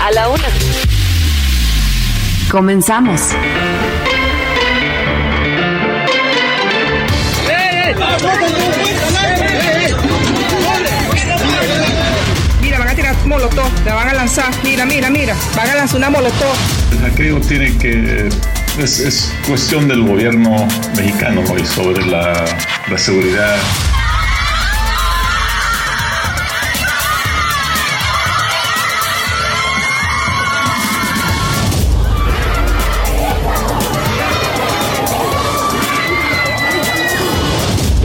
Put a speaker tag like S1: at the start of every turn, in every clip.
S1: A la Una. Comenzamos.
S2: Mira, van a tirar molotov, la van a lanzar. Mira, mira, mira, van a lanzar una molotov.
S3: Aquello tiene que. Es, es cuestión del gobierno mexicano hoy sobre la, la seguridad.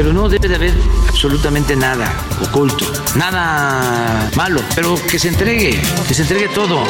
S4: Pero no debe de haber absolutamente nada oculto, nada malo, pero que se entregue, que se entregue todo.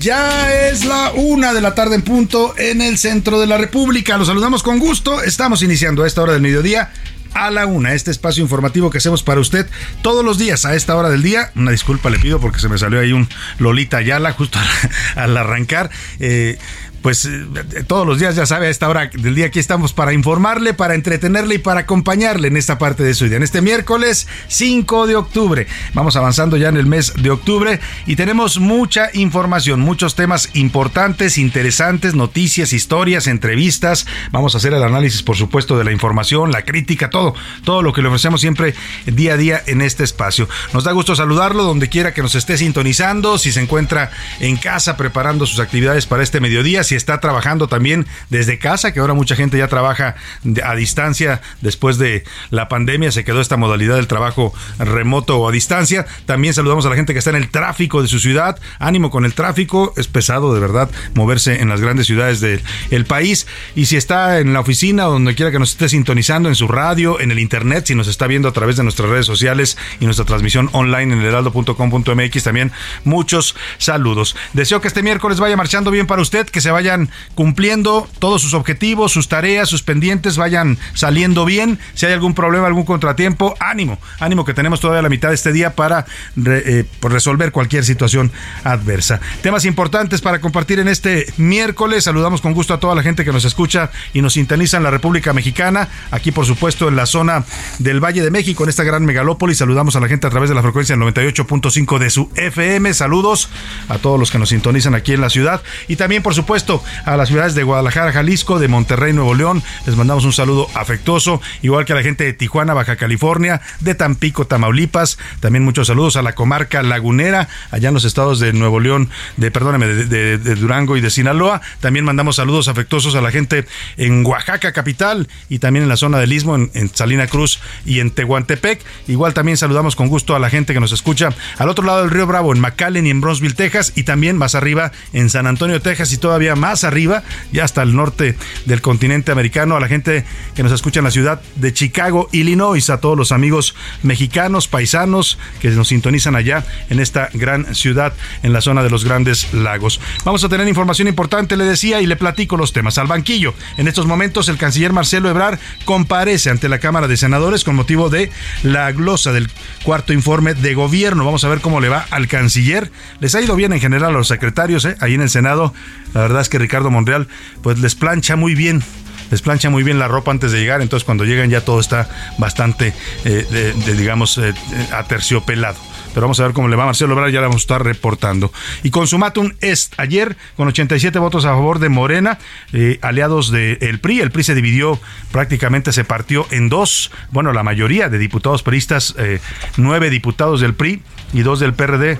S5: Ya es la una de la tarde en punto en el centro de la República. Los saludamos con gusto. Estamos iniciando a esta hora del mediodía a la una, este espacio informativo que hacemos para usted todos los días a esta hora del día. Una disculpa le pido porque se me salió ahí un Lolita Ayala justo al, al arrancar. Eh, pues eh, todos los días, ya sabe, a esta hora del día aquí estamos para informarle, para entretenerle y para acompañarle en esta parte de su día. En este miércoles 5 de octubre. Vamos avanzando ya en el mes de octubre y tenemos mucha información, muchos temas importantes, interesantes, noticias, historias, entrevistas. Vamos a hacer el análisis, por supuesto, de la información, la crítica, todo, todo lo que le ofrecemos siempre día a día en este espacio. Nos da gusto saludarlo donde quiera que nos esté sintonizando, si se encuentra en casa preparando sus actividades para este mediodía si está trabajando también desde casa, que ahora mucha gente ya trabaja a distancia después de la pandemia, se quedó esta modalidad del trabajo remoto o a distancia. También saludamos a la gente que está en el tráfico de su ciudad. Ánimo con el tráfico, es pesado de verdad moverse en las grandes ciudades del país. Y si está en la oficina o donde quiera que nos esté sintonizando, en su radio, en el internet, si nos está viendo a través de nuestras redes sociales y nuestra transmisión online en heraldo.com.mx, también muchos saludos. Deseo que este miércoles vaya marchando bien para usted, que se vaya vayan cumpliendo todos sus objetivos, sus tareas, sus pendientes, vayan saliendo bien. Si hay algún problema, algún contratiempo, ánimo, ánimo que tenemos todavía la mitad de este día para eh, resolver cualquier situación adversa. Temas importantes para compartir en este miércoles. Saludamos con gusto a toda la gente que nos escucha y nos sintoniza en la República Mexicana, aquí por supuesto en la zona del Valle de México, en esta gran megalópolis. Saludamos a la gente a través de la frecuencia 98.5 de su FM. Saludos a todos los que nos sintonizan aquí en la ciudad y también por supuesto a las ciudades de Guadalajara, Jalisco, de Monterrey, Nuevo León. Les mandamos un saludo afectuoso, igual que a la gente de Tijuana, Baja California, de Tampico, Tamaulipas. También muchos saludos a la comarca lagunera, allá en los estados de Nuevo León, de perdóname, de, Durango y de Sinaloa. También mandamos saludos afectuosos a la gente en Oaxaca capital y también en la zona del Istmo, en, en Salina Cruz y en Tehuantepec. Igual también saludamos con gusto a la gente que nos escucha al otro lado del río Bravo, en McAllen y en Bronzeville, Texas, y también más arriba en San Antonio, Texas y todavía más arriba, ya hasta el norte del continente americano, a la gente que nos escucha en la ciudad de Chicago, Illinois, a todos los amigos mexicanos, paisanos que nos sintonizan allá en esta gran ciudad en la zona de los grandes lagos. Vamos a tener información importante, le decía, y le platico los temas. Al banquillo, en estos momentos el canciller Marcelo Ebrard comparece ante la Cámara de Senadores con motivo de la glosa del cuarto informe de gobierno. Vamos a ver cómo le va al canciller. Les ha ido bien en general a los secretarios, ¿eh? ahí en el Senado. La verdad es que Ricardo Monreal pues les plancha muy bien les plancha muy bien la ropa antes de llegar, entonces cuando llegan ya todo está bastante, eh, digamos, eh, aterciopelado. Pero vamos a ver cómo le va a Marcelo Ebrard, ya la vamos a estar reportando. Y Consumatum es ayer con 87 votos a favor de Morena, eh, aliados del PRI. El PRI se dividió, prácticamente se partió en dos. Bueno, la mayoría de diputados priistas, eh, nueve diputados del PRI y dos del PRD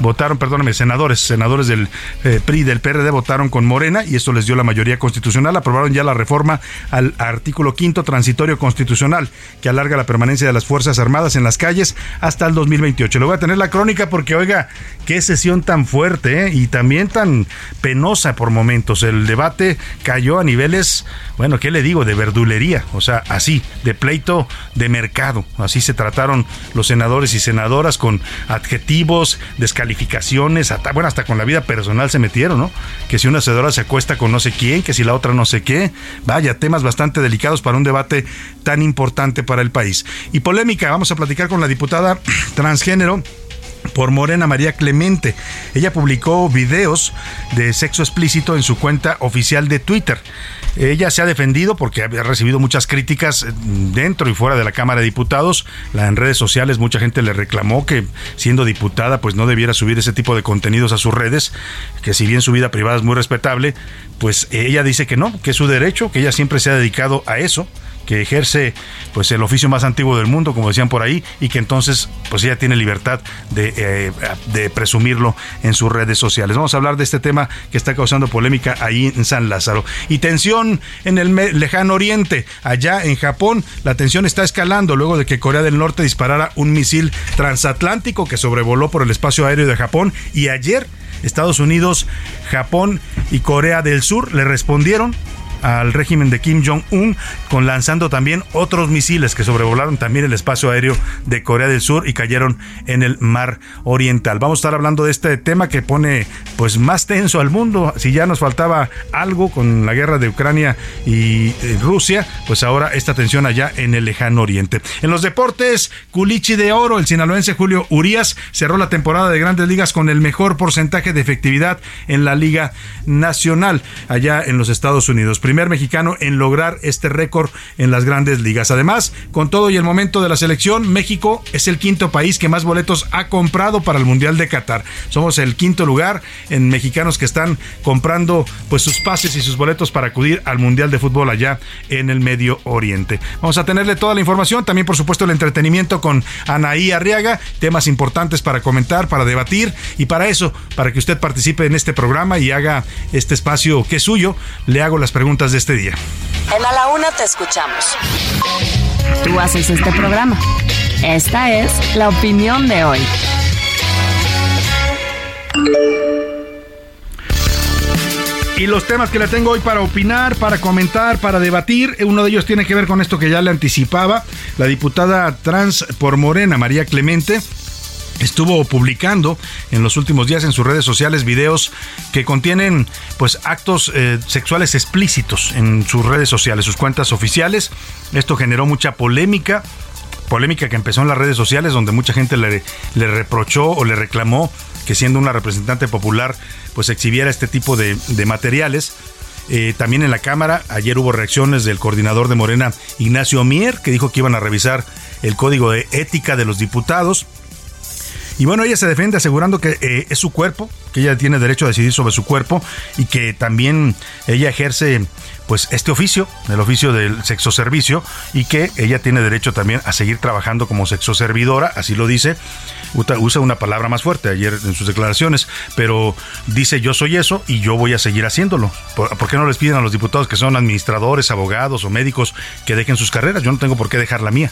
S5: votaron, perdóneme, senadores, senadores del eh, PRI del PRD votaron con Morena y esto les dio la mayoría constitucional. Aprobaron ya la reforma al artículo quinto transitorio constitucional que alarga la permanencia de las Fuerzas Armadas en las calles hasta el 2028 a tener la crónica porque, oiga, qué sesión tan fuerte ¿eh? y también tan penosa por momentos. El debate cayó a niveles, bueno, ¿qué le digo? De verdulería, o sea, así, de pleito de mercado. Así se trataron los senadores y senadoras con adjetivos, descalificaciones, bueno, hasta con la vida personal se metieron, ¿no? Que si una senadora se acuesta con no sé quién, que si la otra no sé qué. Vaya, temas bastante delicados para un debate tan importante para el país. Y polémica, vamos a platicar con la diputada transgénero por Morena María Clemente. Ella publicó videos de sexo explícito en su cuenta oficial de Twitter. Ella se ha defendido porque ha recibido muchas críticas dentro y fuera de la Cámara de Diputados. En redes sociales mucha gente le reclamó que siendo diputada pues no debiera subir ese tipo de contenidos a sus redes, que si bien su vida privada es muy respetable, pues ella dice que no, que es su derecho, que ella siempre se ha dedicado a eso que ejerce pues el oficio más antiguo del mundo, como decían por ahí, y que entonces pues ella tiene libertad eh, de presumirlo en sus redes sociales. Vamos a hablar de este tema que está causando polémica ahí en San Lázaro. Y tensión en el lejano oriente, allá en Japón, la tensión está escalando luego de que Corea del Norte disparara un misil transatlántico que sobrevoló por el espacio aéreo de Japón y ayer Estados Unidos, Japón y Corea del Sur le respondieron al régimen de Kim Jong-un, con lanzando también otros misiles que sobrevolaron también el espacio aéreo de Corea del Sur y cayeron en el mar oriental. Vamos a estar hablando de este tema que pone pues más tenso al mundo. Si ya nos faltaba algo con la guerra de Ucrania y eh, Rusia, pues ahora esta tensión allá en el lejano oriente. En los deportes, Culichi de Oro, el sinaloense Julio Urias cerró la temporada de Grandes Ligas con el mejor porcentaje de efectividad en la Liga Nacional allá en los Estados Unidos primer mexicano en lograr este récord en las grandes ligas. Además, con todo y el momento de la selección, México es el quinto país que más boletos ha comprado para el Mundial de Qatar. Somos el quinto lugar en mexicanos que están comprando pues sus pases y sus boletos para acudir al Mundial de Fútbol allá en el Medio Oriente. Vamos a tenerle toda la información, también por supuesto el entretenimiento con Anaí Arriaga, temas importantes para comentar, para debatir y para eso, para que usted participe en este programa y haga este espacio que es suyo, le hago las preguntas de este día.
S1: En A la Una te escuchamos. Tú haces este programa. Esta es la opinión de hoy.
S5: Y los temas que le tengo hoy para opinar, para comentar, para debatir, uno de ellos tiene que ver con esto que ya le anticipaba la diputada trans por Morena, María Clemente, estuvo publicando en los últimos días en sus redes sociales videos que contienen pues actos eh, sexuales explícitos en sus redes sociales, sus cuentas oficiales. Esto generó mucha polémica, polémica que empezó en las redes sociales donde mucha gente le, reprochó o le reclamó que siendo una representante popular pues exhibiera este tipo de, materiales. Eh, también en la Cámara, ayer hubo reacciones del coordinador de Morena, Ignacio Mier, que dijo que iban a revisar el código de ética de los diputados. Y bueno, ella se defiende asegurando que eh, es su cuerpo, que ella tiene derecho a decidir sobre su cuerpo y que también ella ejerce pues este oficio, el oficio del sexo servicio y que ella tiene derecho también a seguir trabajando como sexo servidora, así lo dice, usa una palabra más fuerte ayer en sus declaraciones, pero dice yo soy eso y yo voy a seguir haciéndolo. ¿Por, qué no les piden a los diputados que son administradores, abogados o médicos que dejen sus carreras? Yo no tengo por qué dejar la mía.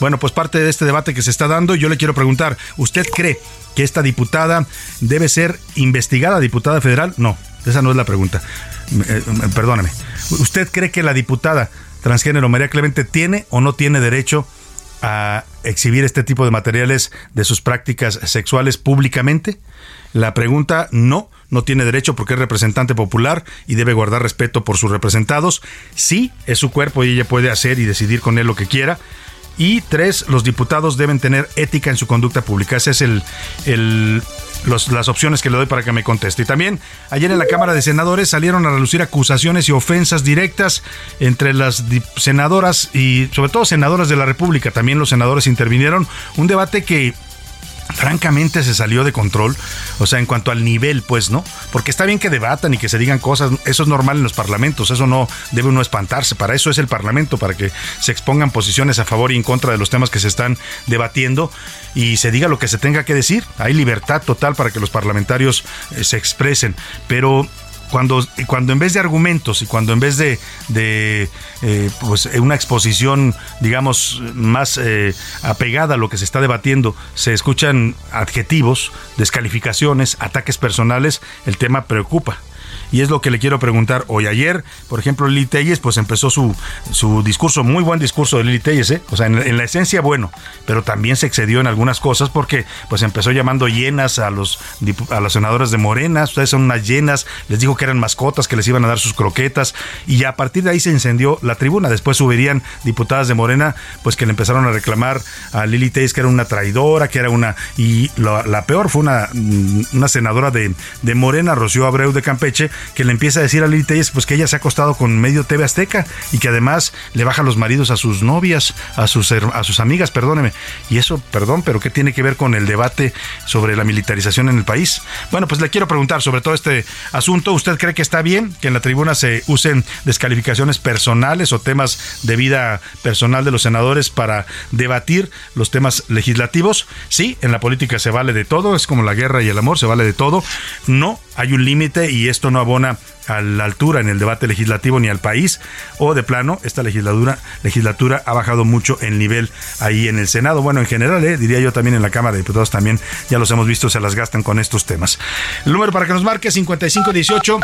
S5: Bueno, pues parte de este debate que se está dando, yo le quiero preguntar, ¿usted cree que esta diputada debe ser investigada, diputada federal? No, esa no es la pregunta. Eh, perdóname. ¿Usted cree que la diputada transgénero María Clemente tiene o no tiene derecho a exhibir este tipo de materiales de sus prácticas sexuales públicamente? La pregunta no, no tiene derecho porque es representante popular y debe guardar respeto por sus representados. Sí, es su cuerpo y ella puede hacer y decidir con él lo que quiera. Y tres, los diputados deben tener ética en su conducta pública. Ese es el, el las opciones que le doy para que me conteste. Y también ayer en la Cámara de Senadores salieron a relucir acusaciones y ofensas directas entre las senadoras y sobre todo senadoras de la República. También los senadores intervinieron. Un debate que francamente se salió de control, o sea, en cuanto al nivel, pues, ¿no? Porque está bien que debatan y que se digan cosas, eso es normal en los parlamentos, eso no debe uno espantarse, para eso es el parlamento, para que se expongan posiciones a favor y en contra de los temas que se están debatiendo y se diga lo que se tenga que decir, hay libertad total para que los parlamentarios eh, se expresen, pero cuando, cuando en vez de argumentos y cuando en vez de, de eh, pues una exposición, digamos, más eh, apegada a lo que se está debatiendo, se escuchan adjetivos, descalificaciones, ataques personales, el tema preocupa y es lo que le quiero preguntar hoy. Ayer, por ejemplo, Lili Telles, pues empezó su, su discurso, muy buen discurso de Lili Telles, ¿eh? o sea, en, la esencia bueno, pero también se excedió en algunas cosas porque pues empezó llamando llenas a los a las senadoras de Morena, ustedes son unas llenas, les dijo que eran mascotas, que les iban a dar sus croquetas y a partir de ahí se incendió la tribuna. Después subirían diputadas de Morena, pues que le empezaron a reclamar a Lili Telles que era una traidora, que era una y la, peor fue una, una senadora de, de Morena, Rocío Abreu de Campeche, que le empieza a decir a Lili Telles pues que ella se ha acostado con medio TV Azteca y que además le baja los maridos a sus novias, a sus, a sus amigas, perdóneme. Y eso, perdón, pero ¿qué tiene que ver con el debate sobre la militarización en el país? Bueno, pues le quiero preguntar sobre todo este asunto. ¿Usted cree que está bien que en la tribuna se usen descalificaciones personales o temas de vida personal de los senadores para debatir los temas legislativos? Sí, en la política se vale de todo, es como la guerra y el amor, se vale de todo. No, hay un límite y esto no abona a la altura en el debate legislativo ni al país o de plano esta legislatura legislatura ha bajado mucho el nivel ahí en el Senado. Bueno en general eh, diría yo también en la Cámara de Diputados también ya los hemos visto se las gastan con estos temas. El número para que nos marque 5518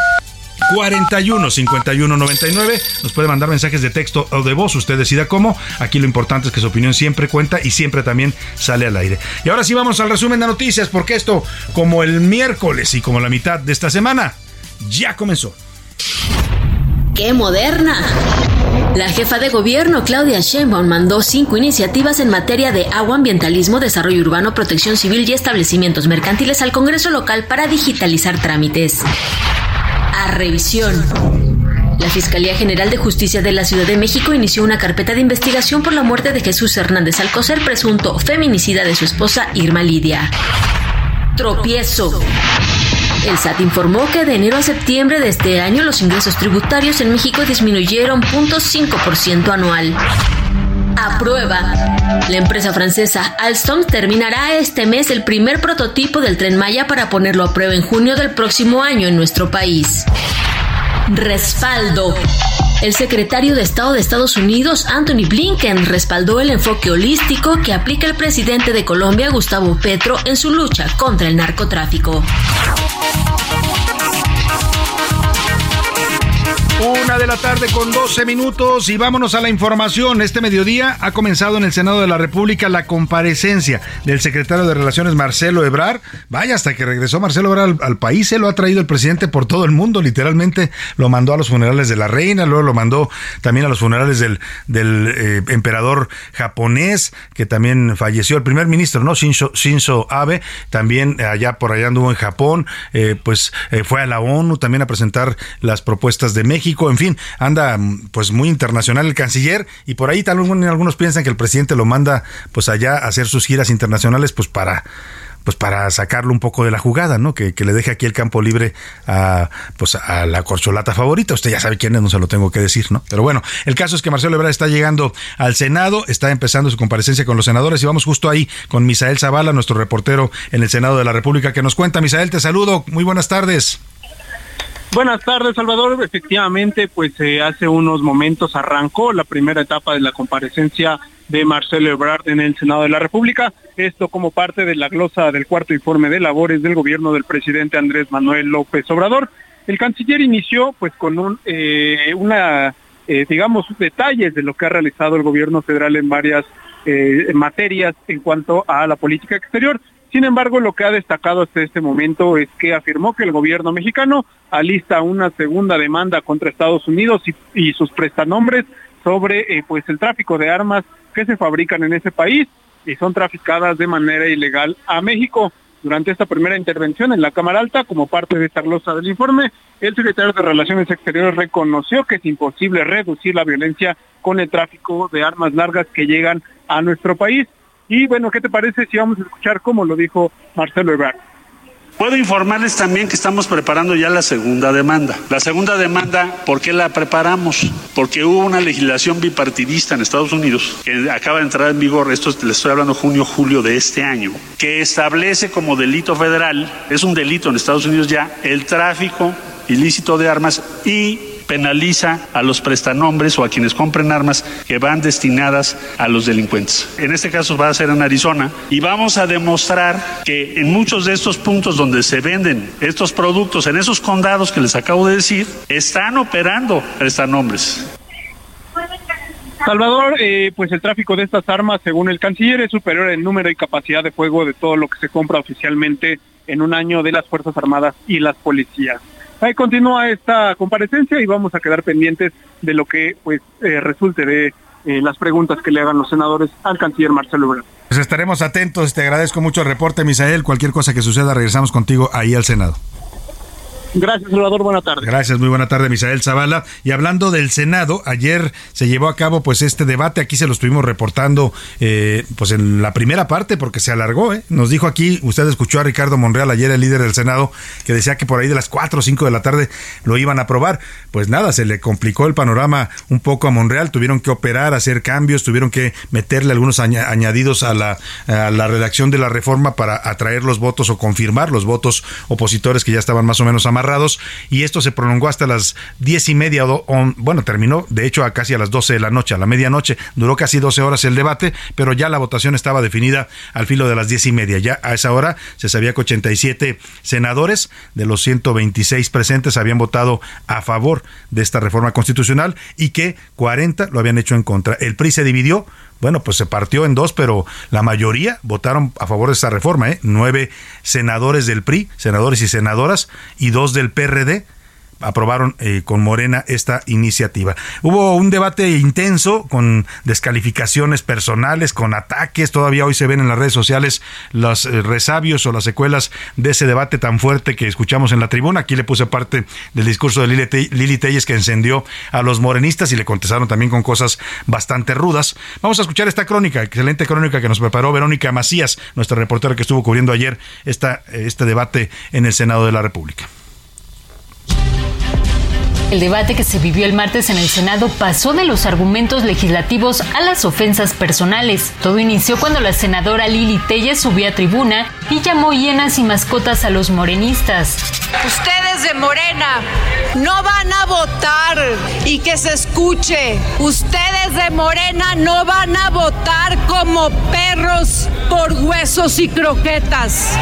S5: 41 51 99. Nos puede mandar mensajes de texto o de voz, usted decida cómo. Aquí lo importante es que su opinión siempre cuenta y siempre también sale al aire. Y ahora sí vamos al resumen de noticias, porque esto, como el miércoles y como la mitad de esta semana, ya comenzó.
S6: ¡Qué moderna! La jefa de gobierno, Claudia Sheinbaum, mandó cinco iniciativas en materia de agua, ambientalismo, desarrollo urbano, protección civil y establecimientos mercantiles al Congreso local para digitalizar trámites a revisión. La Fiscalía General de Justicia de la Ciudad de México inició una carpeta de investigación por la muerte de Jesús Hernández Alcocer, presunto feminicida de su esposa Irma Lidia. Tropiezo. El SAT informó que de enero a septiembre de este año los ingresos tributarios en México disminuyeron 0.5% anual. A prueba. La empresa francesa Alstom terminará este mes el primer prototipo del tren Maya para ponerlo a prueba en junio del próximo año en nuestro país. Respaldo. El secretario de Estado de Estados Unidos, Anthony Blinken, respaldó el enfoque holístico que aplica el presidente de Colombia, Gustavo Petro, en su lucha contra el narcotráfico.
S5: Una de la tarde con 12 minutos y vámonos a la información. Este mediodía ha comenzado en el Senado de la República la comparecencia del secretario de Relaciones Marcelo Ebrar. Vaya, hasta que regresó Marcelo Ebrar al, país, se lo ha traído el presidente por todo el mundo, literalmente lo mandó a los funerales de la reina, luego lo mandó también a los funerales del, eh, emperador japonés, que también falleció, el primer ministro, ¿no? Shinzo, Shinzo Abe, también allá por allá anduvo en Japón, eh, pues eh, fue a la ONU también a presentar las propuestas de México fin, anda pues muy internacional el canciller y por ahí tal vez algunos piensan que el presidente lo manda pues allá a hacer sus giras internacionales pues para pues para sacarlo un poco de la jugada, ¿no? Que, le deje aquí el campo libre a, pues a la corcholata favorita. Usted ya sabe quién es, no se lo tengo que decir, ¿no? Pero bueno, el caso es que Marcelo Ebrard está llegando al Senado, está empezando su comparecencia con los senadores y vamos justo ahí con Misael Zavala, nuestro reportero en el Senado de la República, que nos cuenta. Misael, te saludo. Muy buenas tardes.
S7: Buenas tardes, Salvador. Efectivamente, pues eh, hace unos momentos arrancó la primera etapa de la comparecencia de Marcelo Ebrard en el Senado de la República. Esto como parte de la glosa del cuarto informe de labores del gobierno del presidente Andrés Manuel López Obrador. El canciller inició pues con un, eh, una, eh, digamos, detalles de lo que ha realizado el gobierno federal en varias materias en cuanto a la política exterior. Sin embargo, lo que ha destacado hasta este momento es que afirmó que el gobierno mexicano alista una segunda demanda contra Estados Unidos y, sus prestanombres sobre eh, pues el tráfico de armas que se fabrican en ese país y son traficadas de manera ilegal a México. Durante esta primera intervención en la Cámara Alta, como parte de esta glosa del informe, el secretario de Relaciones Exteriores reconoció que es imposible reducir la violencia con el tráfico de armas largas que llegan a nuestro país. Y bueno, ¿qué te parece si vamos a escuchar cómo lo dijo Marcelo Ebrard?
S8: Puedo informarles también que estamos preparando ya la segunda demanda. La segunda demanda, ¿por qué la preparamos? Porque hubo una legislación bipartidista en Estados Unidos que acaba de entrar en vigor, esto les estoy hablando junio, julio de este año, que establece como delito federal, es un delito en Estados Unidos ya, el tráfico ilícito de armas y penaliza a los prestanombres o a quienes compren armas que van destinadas a los delincuentes. En este caso va a ser en Arizona y vamos a demostrar que en muchos de estos puntos donde se venden estos productos, en esos condados que les acabo de decir, están operando prestanombres.
S7: Salvador, eh, pues el tráfico de estas armas, según el canciller, es superior en número y capacidad de fuego de todo lo que se compra oficialmente en un año de las Fuerzas Armadas y las policías. Ahí continúa esta comparecencia y vamos a quedar pendientes de lo que pues eh, resulte de eh, las preguntas que le hagan los senadores al canciller Marcelo Ebrard.
S5: Pues estaremos atentos, te agradezco mucho el reporte, Misael. Cualquier cosa que suceda, regresamos contigo ahí al Senado.
S7: Gracias, Salvador. Buena tarde.
S5: Gracias, muy buena tarde, Misael Zavala. Y hablando del Senado, ayer se llevó a cabo pues este debate. Aquí se lo estuvimos reportando eh, pues en la primera parte porque se alargó. ¿eh? Nos dijo aquí, usted escuchó a Ricardo Monreal ayer, el líder del Senado, que decía que por ahí de las 4 o 5 de la tarde lo iban a aprobar. Pues nada, se le complicó el panorama un poco a Monreal. Tuvieron que operar, hacer cambios, tuvieron que meterle algunos añadidos a la, a la redacción de la reforma para atraer los votos o confirmar los votos opositores que ya estaban más o menos amarrados y esto se prolongó hasta las diez y media, bueno, terminó de hecho a casi a las 12 de la noche, a la medianoche, duró casi 12 horas el debate, pero ya la votación estaba definida al filo de las diez y media. Ya a esa hora se sabía que 87 senadores de los 126 presentes habían votado a favor de esta reforma constitucional y que 40 lo habían hecho en contra. El PRI se dividió bueno, pues se partió en dos, pero la mayoría votaron a favor de esta reforma, ¿eh? Nueve senadores del PRI, senadores y senadoras, y dos del PRD, aprobaron eh, con Morena esta iniciativa. Hubo un debate intenso con descalificaciones personales, con ataques. Todavía hoy se ven en las redes sociales los eh, resabios o las secuelas de ese debate tan fuerte que escuchamos en la tribuna. Aquí le puse parte del discurso de Lili, Telles que encendió a los morenistas y le contestaron también con cosas bastante rudas. Vamos a escuchar esta crónica, excelente crónica que nos preparó Verónica Macías, nuestra reportera que estuvo cubriendo ayer esta, este debate en el Senado de la República.
S9: El debate que se vivió el martes en el Senado pasó de los argumentos legislativos a las ofensas personales. Todo inició cuando la senadora Lili Telles subió a tribuna y llamó hienas y mascotas a los morenistas.
S10: Ustedes de Morena no van a votar y que se escuche. Ustedes de Morena no van a votar como perros por huesos y croquetas.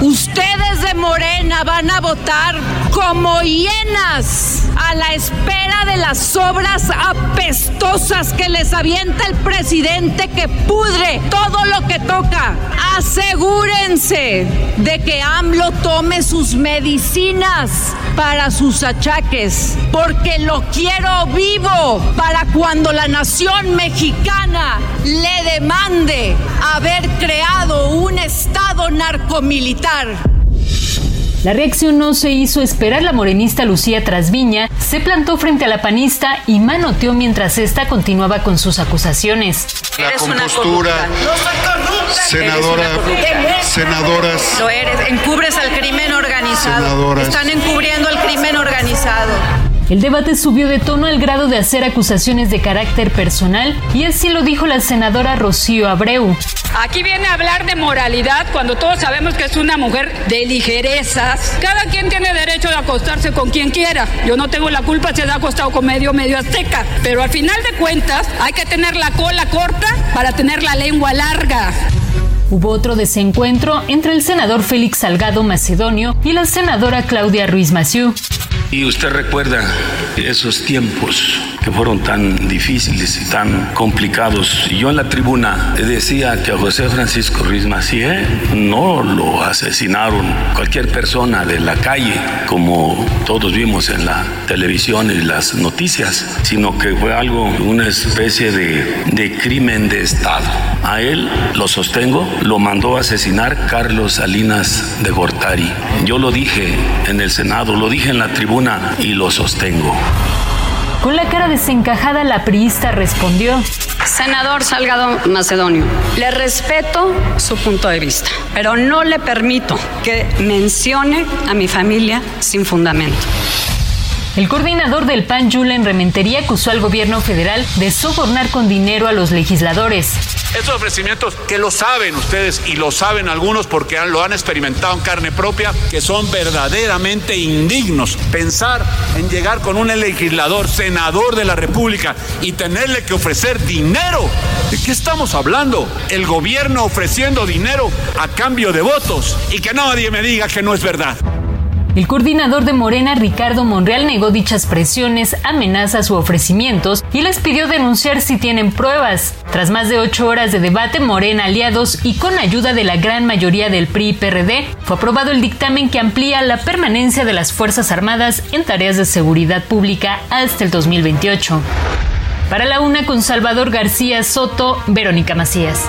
S10: Ustedes de Morena van a votar como hienas a la espera de las obras apestosas que les avienta el presidente que pudre todo lo que toca. Asegúrense de que AMLO tome sus medicinas para sus achaques, porque lo quiero vivo para cuando la nación mexicana le demande haber creado un Estado narcomilitar.
S9: La reacción no se hizo esperar. La morenista Lucía Trasviña se plantó frente a la panista y manoteó mientras ésta continuaba con sus acusaciones.
S11: La compostura, senadora, senadoras.
S10: Lo eres, encubres al crimen organizado. Están encubriendo al crimen organizado.
S9: El debate subió de tono al grado de hacer acusaciones de carácter personal y así lo dijo la senadora Rocío Abreu.
S12: Aquí viene a hablar de moralidad cuando todos sabemos que es una mujer de ligerezas. Cada quien tiene derecho de acostarse con quien quiera. Yo no tengo la culpa si se ha acostado con medio medio azteca, pero al final de cuentas hay que tener la cola corta para tener la lengua larga.
S9: Hubo otro desencuentro entre el senador Félix Salgado Macedonio y la senadora Claudia Ruiz Massieu.
S13: Y usted recuerda esos tiempos que fueron tan difíciles y tan complicados. Yo en la tribuna decía que a José Francisco Ruiz Macié no lo asesinaron cualquier persona de la calle, como todos vimos en la televisión y las noticias, sino que fue algo, una especie de, de crimen de Estado. A él, lo sostengo, lo mandó a asesinar Carlos Salinas de Gortari. Yo lo dije en el Senado, lo dije en la tribuna y lo sostengo.
S9: Con la cara desencajada, la priista respondió.
S12: Senador Salgado Macedonio, le respeto su punto de vista, pero no le permito que mencione a mi familia sin fundamento.
S9: El coordinador del PAN, Julen Rementería, acusó al gobierno federal de sobornar con dinero a los legisladores.
S14: Estos ofrecimientos que lo saben ustedes y lo saben algunos porque lo han experimentado en carne propia, que son verdaderamente indignos. Pensar en llegar con un legislador, senador de la República y tenerle que ofrecer dinero. ¿De qué estamos hablando? El gobierno ofreciendo dinero a cambio de votos y que nadie me diga que no es verdad.
S9: El coordinador de Morena, Ricardo Monreal, negó dichas presiones, amenazas u ofrecimientos y les pidió denunciar si tienen pruebas. Tras más de ocho horas de debate, Morena, aliados y con ayuda de la gran mayoría del PRI y PRD, fue aprobado el dictamen que amplía la permanencia de las Fuerzas Armadas en tareas de seguridad pública hasta el 2028. Para la una con Salvador García Soto, Verónica Macías.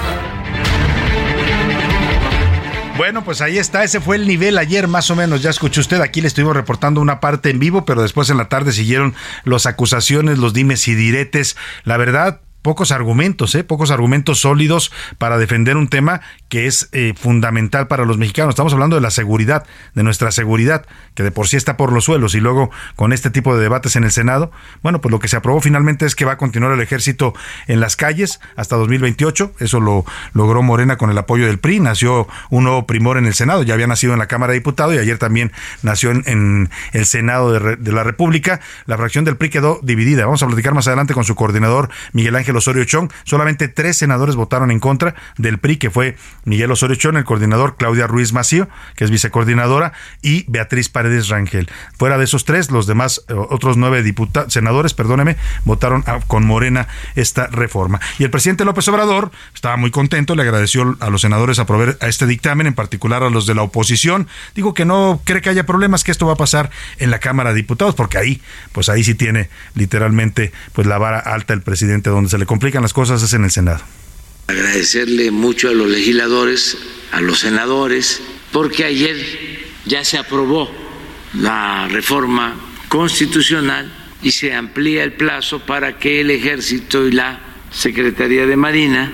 S5: Bueno, pues ahí está, ese fue el nivel ayer más o menos, ya escuchó usted, aquí le estuvimos reportando una parte en vivo, pero después en la tarde siguieron las acusaciones, los dimes y diretes. La verdad, pocos argumentos, ¿eh? pocos argumentos sólidos para defender un tema que es eh, fundamental para los mexicanos. Estamos hablando de la seguridad, de nuestra seguridad, que de por sí está por los suelos y luego con este tipo de debates en el Senado, bueno, pues lo que se aprobó finalmente es que va a continuar el ejército en las calles hasta 2028. Eso lo logró Morena con el apoyo del PRI. Nació un nuevo primor en el Senado, ya había nacido en la Cámara de Diputados y ayer también nació en, el Senado de, de la República. La fracción del PRI quedó dividida. Vamos a platicar más adelante con su coordinador Miguel Ángel Osorio Chong. Solamente tres senadores votaron en contra del PRI, que fue Miguel Osorio Chong, el coordinador Claudia Ruiz Macío, que es vicecoordinadora, y Beatriz Paredes Rangel. Fuera de esos tres, los demás, eh, otros nueve diputados, senadores, perdóneme, votaron con Morena esta reforma. Y el presidente López Obrador estaba muy contento, le agradeció a los senadores aprobar a este dictamen, en particular a los de la oposición. Digo que no cree que haya problemas, que esto va a pasar en la Cámara de Diputados, porque ahí, pues ahí sí tiene literalmente pues la vara alta el presidente donde se le complican las cosas es en el Senado.
S4: Agradecerle mucho a los legisladores, a los senadores, porque ayer ya se aprobó la reforma constitucional y se amplía el plazo para que el ejército y la Secretaría de Marina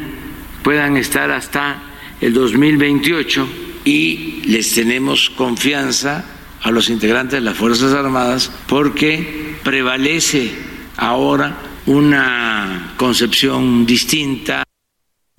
S4: puedan estar hasta el 2028 y les tenemos confianza a los integrantes de las Fuerzas Armadas porque prevalece ahora una concepción distinta.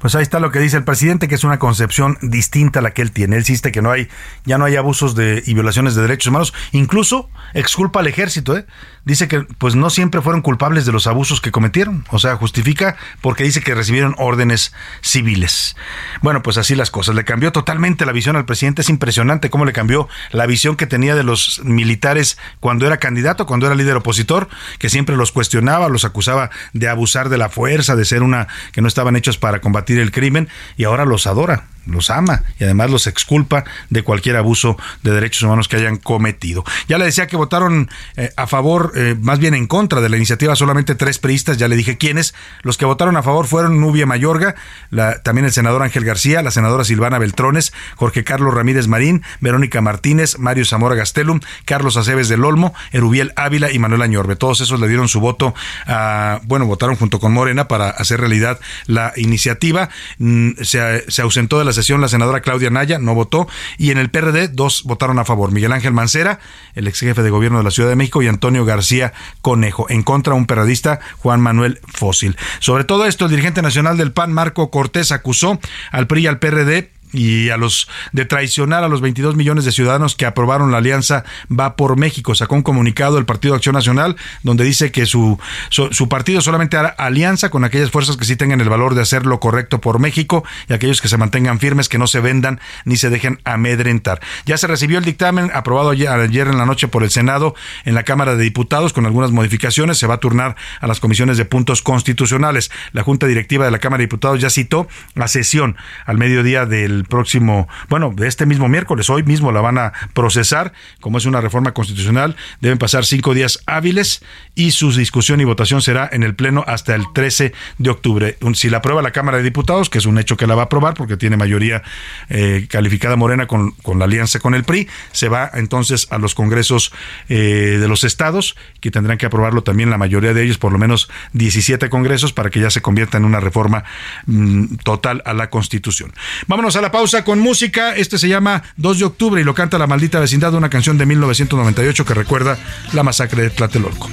S5: Pues ahí está lo que dice el presidente, que es una concepción distinta a la que él tiene. Él insiste que no hay, ya no hay abusos de, y violaciones de derechos humanos. Incluso exculpa al ejército, ¿eh? Dice que pues no siempre fueron culpables de los abusos que cometieron. O sea, justifica porque dice que recibieron órdenes civiles. Bueno, pues así las cosas. Le cambió totalmente la visión al presidente. Es impresionante cómo le cambió la visión que tenía de los militares cuando era candidato, cuando era líder opositor, que siempre los cuestionaba, los acusaba de abusar de la fuerza, de ser una que no estaban hechos para combatir el crimen y ahora los adora los ama y además los exculpa de cualquier abuso de derechos humanos que hayan cometido. Ya le decía que votaron eh, a favor, eh, más bien en contra de la iniciativa, solamente tres priistas, ya le dije quiénes. Los que votaron a favor fueron Nubia Mayorga, la, también el senador Ángel García, la senadora Silvana Beltrones, Jorge Carlos Ramírez Marín, Verónica Martínez, Mario Zamora Gastelum, Carlos Aceves del Olmo, Erubiel Ávila y Manuel Añorbe. Todos esos le dieron su voto a, bueno, votaron junto con Morena para hacer realidad la iniciativa. Mm, se, se ausentó de las sesión la senadora Claudia Naya, no votó, y en el PRD dos votaron a favor, Miguel Ángel Mancera, el ex jefe de gobierno de la Ciudad de México, y Antonio García Conejo, en contra un periodista, Juan Manuel Fósil. Sobre todo esto, el dirigente nacional del PAN, Marco Cortés, acusó al PRI y al PRD y a los de traicionar a los 22 millones de ciudadanos que aprobaron la alianza Va por México. Sacó un comunicado el Partido Acción Nacional donde dice que su, su, partido solamente hará alianza con aquellas fuerzas que sí tengan el valor de hacer lo correcto por México y aquellos que se mantengan firmes, que no se vendan ni se dejen amedrentar. Ya se recibió el dictamen aprobado ayer, ayer en la noche por el Senado en la Cámara de Diputados con algunas modificaciones. Se va a turnar a las comisiones de puntos constitucionales. La Junta Directiva de la Cámara de Diputados ya citó la sesión al mediodía del próximo, bueno, de este mismo miércoles. Hoy mismo la van a procesar. Como es una reforma constitucional, deben pasar cinco días hábiles y su discusión y votación será en el Pleno hasta el 13 de octubre. Si la aprueba la Cámara de Diputados, que es un hecho que la va a aprobar porque tiene mayoría eh, calificada morena con, con, la alianza con el PRI, se va entonces a los congresos eh, de los estados, que tendrán que aprobarlo también la mayoría de ellos, por lo menos 17 congresos, para que ya se convierta en una reforma mm, total a la Constitución. Vámonos a la pausa con música. Este se llama 2 de octubre y lo canta La Maldita Vecindad, una canción de 1998 que recuerda la masacre de Tlatelolco.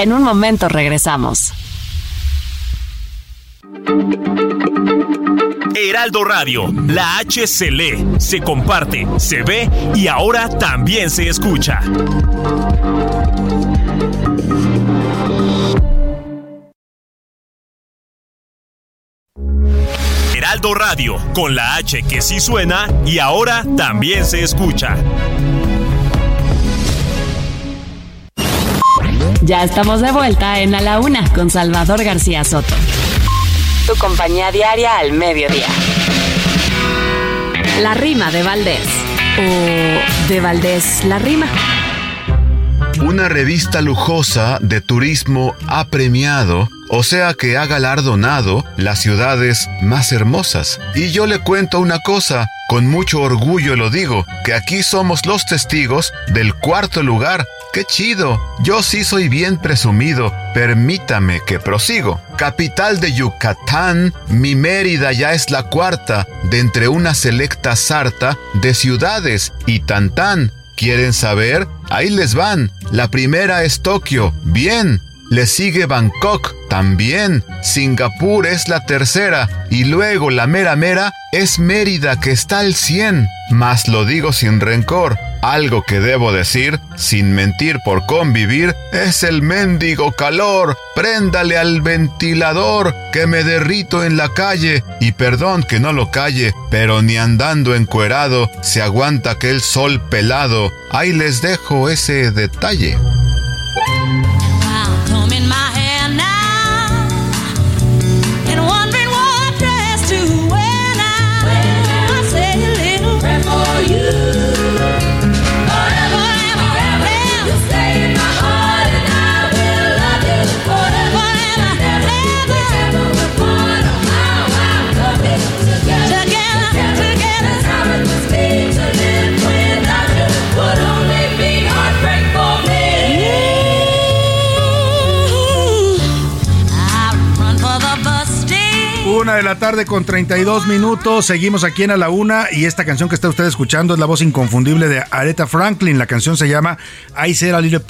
S1: En un momento regresamos.
S15: Heraldo Radio, la H se lee, se comparte, se ve y ahora también se escucha. Heraldo Radio, con la H que sí suena y ahora también se escucha.
S1: Ya estamos de vuelta en A la Una con Salvador García Soto. Tu compañía diaria al mediodía. La rima de Valdés. O de Valdés la rima.
S16: Una revista lujosa de turismo ha premiado, o sea que ha galardonado, las ciudades más hermosas. Y yo le cuento una cosa, con mucho orgullo lo digo, que aquí somos los testigos del cuarto lugar ¡Qué chido! Yo sí soy bien presumido. Permítame que prosigo. Capital de Yucatán, mi Mérida ya es la cuarta de entre una selecta sarta de ciudades y tan ¿Quieren saber? Ahí les van. La primera es Tokio. Bien. Le sigue Bangkok, también. Singapur es la tercera. Y luego la mera mera es Mérida que está al 100. Mas lo digo sin rencor. Algo que debo decir, sin mentir por convivir, es el mendigo calor. Préndale al ventilador, que me derrito en la calle. Y perdón que no lo calle, pero ni andando encuerado se aguanta aquel sol pelado. Ahí les dejo ese detalle.
S5: De la tarde con 32 minutos. Seguimos aquí en A la Una y esta canción que está usted escuchando es la voz inconfundible de Aretha Franklin. La canción se llama I Said a Little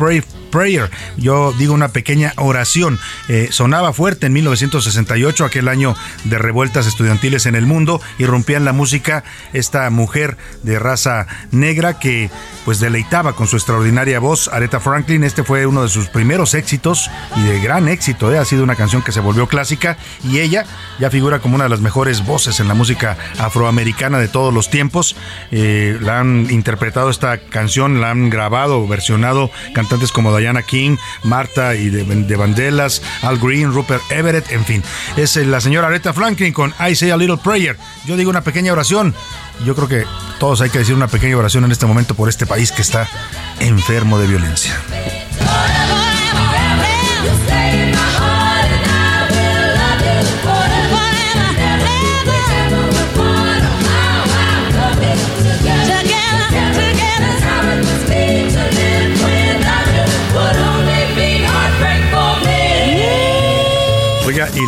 S5: Prayer. Yo digo una pequeña oración. Eh, sonaba fuerte en 1968, aquel año de revueltas estudiantiles en el mundo. y en la música esta mujer de raza negra que pues deleitaba con su extraordinaria voz. Aretha Franklin, este fue uno de sus primeros éxitos y de gran éxito. Eh. Ha sido una canción que se volvió clásica y ella ya figura como una de las mejores voces en la música afroamericana de todos los tiempos. Eh, la han interpretado esta canción, la han grabado, versionado cantantes como Diana King, Marta y de, de Vandellas, Al Green, Rupert Everett, en fin. Es eh, la señora Aretha Franklin con I Say a Little Prayer. Yo digo una pequeña oración. Yo creo que todos hay que decir una pequeña oración en este momento por este país que está enfermo de violencia.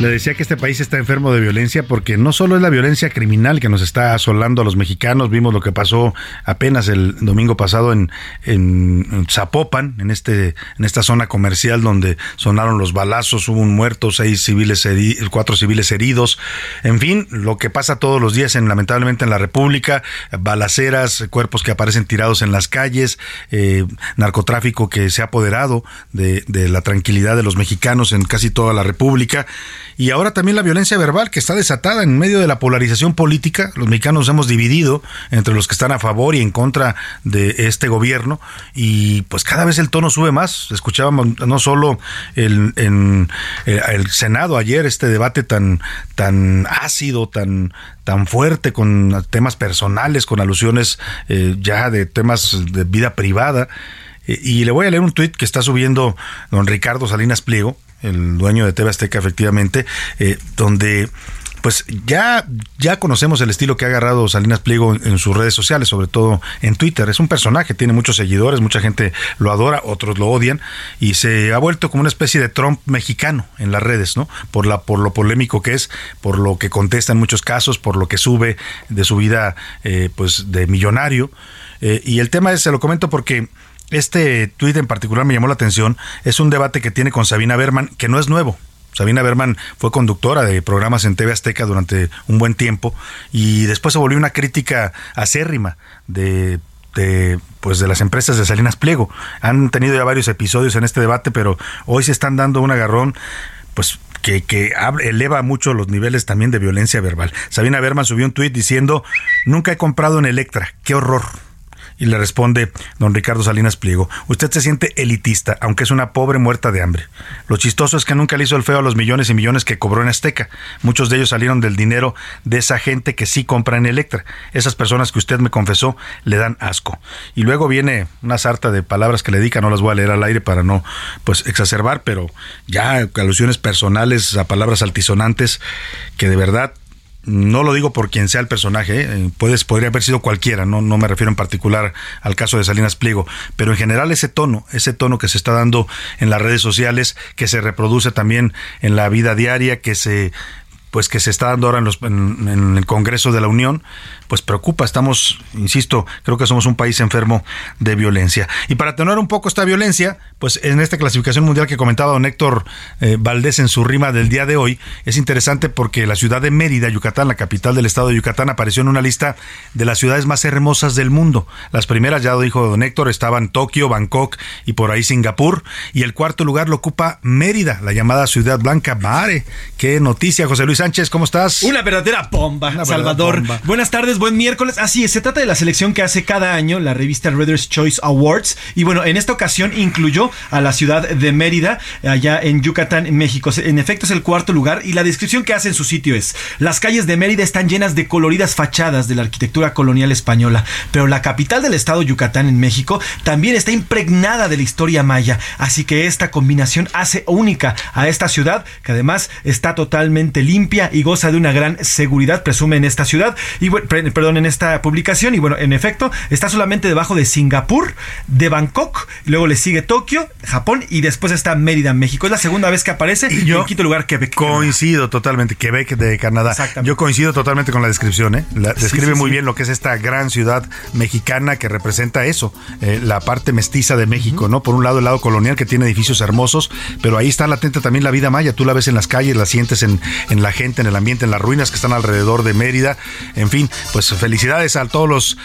S5: Le decía que este país está enfermo de violencia porque no solo es la violencia criminal que nos está asolando a los mexicanos, vimos lo que pasó apenas el domingo pasado en, en Zapopan, en, este, en esta zona comercial donde sonaron los balazos, hubo un muerto, seis civiles cuatro civiles heridos, en fin, lo que pasa todos los días en, lamentablemente en la República, balaceras, cuerpos que aparecen tirados en las calles, eh, narcotráfico que se ha apoderado de, de la tranquilidad de los mexicanos en casi toda la República y ahora también la violencia verbal que está desatada en medio de la polarización política. Los mexicanos nos hemos dividido entre los que están a favor y en contra de este gobierno y pues cada vez el tono sube más. Escuchábamos no solo el, en eh, el Senado ayer este debate tan, tan ácido, tan, tan fuerte con temas personales, con alusiones eh, ya de temas de vida privada. Eh, y le voy a leer un tuit que está subiendo don Ricardo Salinas Pliego, el dueño de TV Azteca, efectivamente, eh, donde pues ya, ya conocemos el estilo que ha agarrado Salinas Pliego en, sus redes sociales, sobre todo en Twitter. Es un personaje, tiene muchos seguidores, mucha gente lo adora, otros lo odian, y se ha vuelto como una especie de Trump mexicano en las redes, ¿no? Por, la, por lo polémico que es, por lo que contesta en muchos casos, por lo que sube de su vida eh, pues de millonario. Eh, y el tema es, se lo comento porque este tuit en particular me llamó la atención. Es un debate que tiene con Sabina Berman, que no es nuevo. Sabina Berman fue conductora de programas en TV Azteca durante un buen tiempo y después se volvió una crítica acérrima de de, pues de las empresas de Salinas Pliego. Han tenido ya varios episodios en este debate, pero hoy se están dando un agarrón pues que, que eleva mucho los niveles también de violencia verbal. Sabina Berman subió un tuit diciendo, nunca he comprado en Electra, qué horror. Y le responde don Ricardo Salinas Pliego, usted se siente elitista, aunque es una pobre muerta de hambre. Lo chistoso es que nunca le hizo el feo a los millones y millones que cobró en Azteca. Muchos de ellos salieron del dinero de esa gente que sí compra en Electra. Esas personas que usted me confesó le dan asco. Y luego viene una sarta de palabras que le dedica, no las voy a leer al aire para no pues exacerbar, pero ya alusiones personales a palabras altisonantes que de verdad no lo digo por quien sea el personaje, ¿eh? Puedes, podría haber sido cualquiera, no, no me refiero en particular al caso de Salinas Pliego, pero en general ese tono, ese tono que se está dando en las redes sociales, que se reproduce también en la vida diaria, que se pues que se está dando ahora en, los, en, el Congreso de la Unión, pues preocupa. Estamos, insisto, creo que somos un país enfermo de violencia. Y para atenuar un poco esta violencia, pues en esta clasificación mundial que comentaba don Héctor eh, Valdés en su rima del día de hoy, es interesante porque la ciudad de Mérida, Yucatán, la capital del estado de Yucatán, apareció en una lista de las ciudades más hermosas del mundo. Las primeras, ya lo dijo don Héctor, estaban Tokio, Bangkok y por ahí Singapur. Y el cuarto lugar lo ocupa Mérida, la llamada Ciudad Blanca. Mare, qué noticia, José Luis Sánchez, ¿cómo estás?
S17: Una verdadera bomba, Salvador. Buenas tardes, buen miércoles. Así es, se trata de la selección que hace cada año la revista Reader's Choice Awards. Y bueno, en esta ocasión incluyó a la ciudad de Mérida, allá en Yucatán, México. En efecto, es el cuarto lugar. Y la descripción que hace en su sitio es: Las calles de Mérida están llenas de coloridas fachadas de la arquitectura colonial española. Pero la capital del estado Yucatán, en México, también está impregnada de la historia maya. Así que esta combinación hace única a esta ciudad, que además está totalmente limpia y goza de una gran seguridad, presume en esta ciudad, y perdón, en esta publicación. Y bueno, en efecto, está solamente debajo de Singapur, de Bangkok, luego le sigue Tokio, Japón y después está Mérida, México. Es la segunda vez que aparece y yo en quinto lugar Quebec.
S5: Coincido totalmente, Quebec de Canadá. Yo coincido totalmente con la descripción, ¿eh? describe muy bien lo que es esta gran ciudad mexicana que representa eso, eh, la parte mestiza de México, ¿no? Por un lado el lado colonial que tiene edificios hermosos, pero ahí está latente también la vida maya. Tú la ves en las calles, la sientes en, en la gente, en el ambiente, en las ruinas que están alrededor de Mérida. En fin, pues felicidades a todos los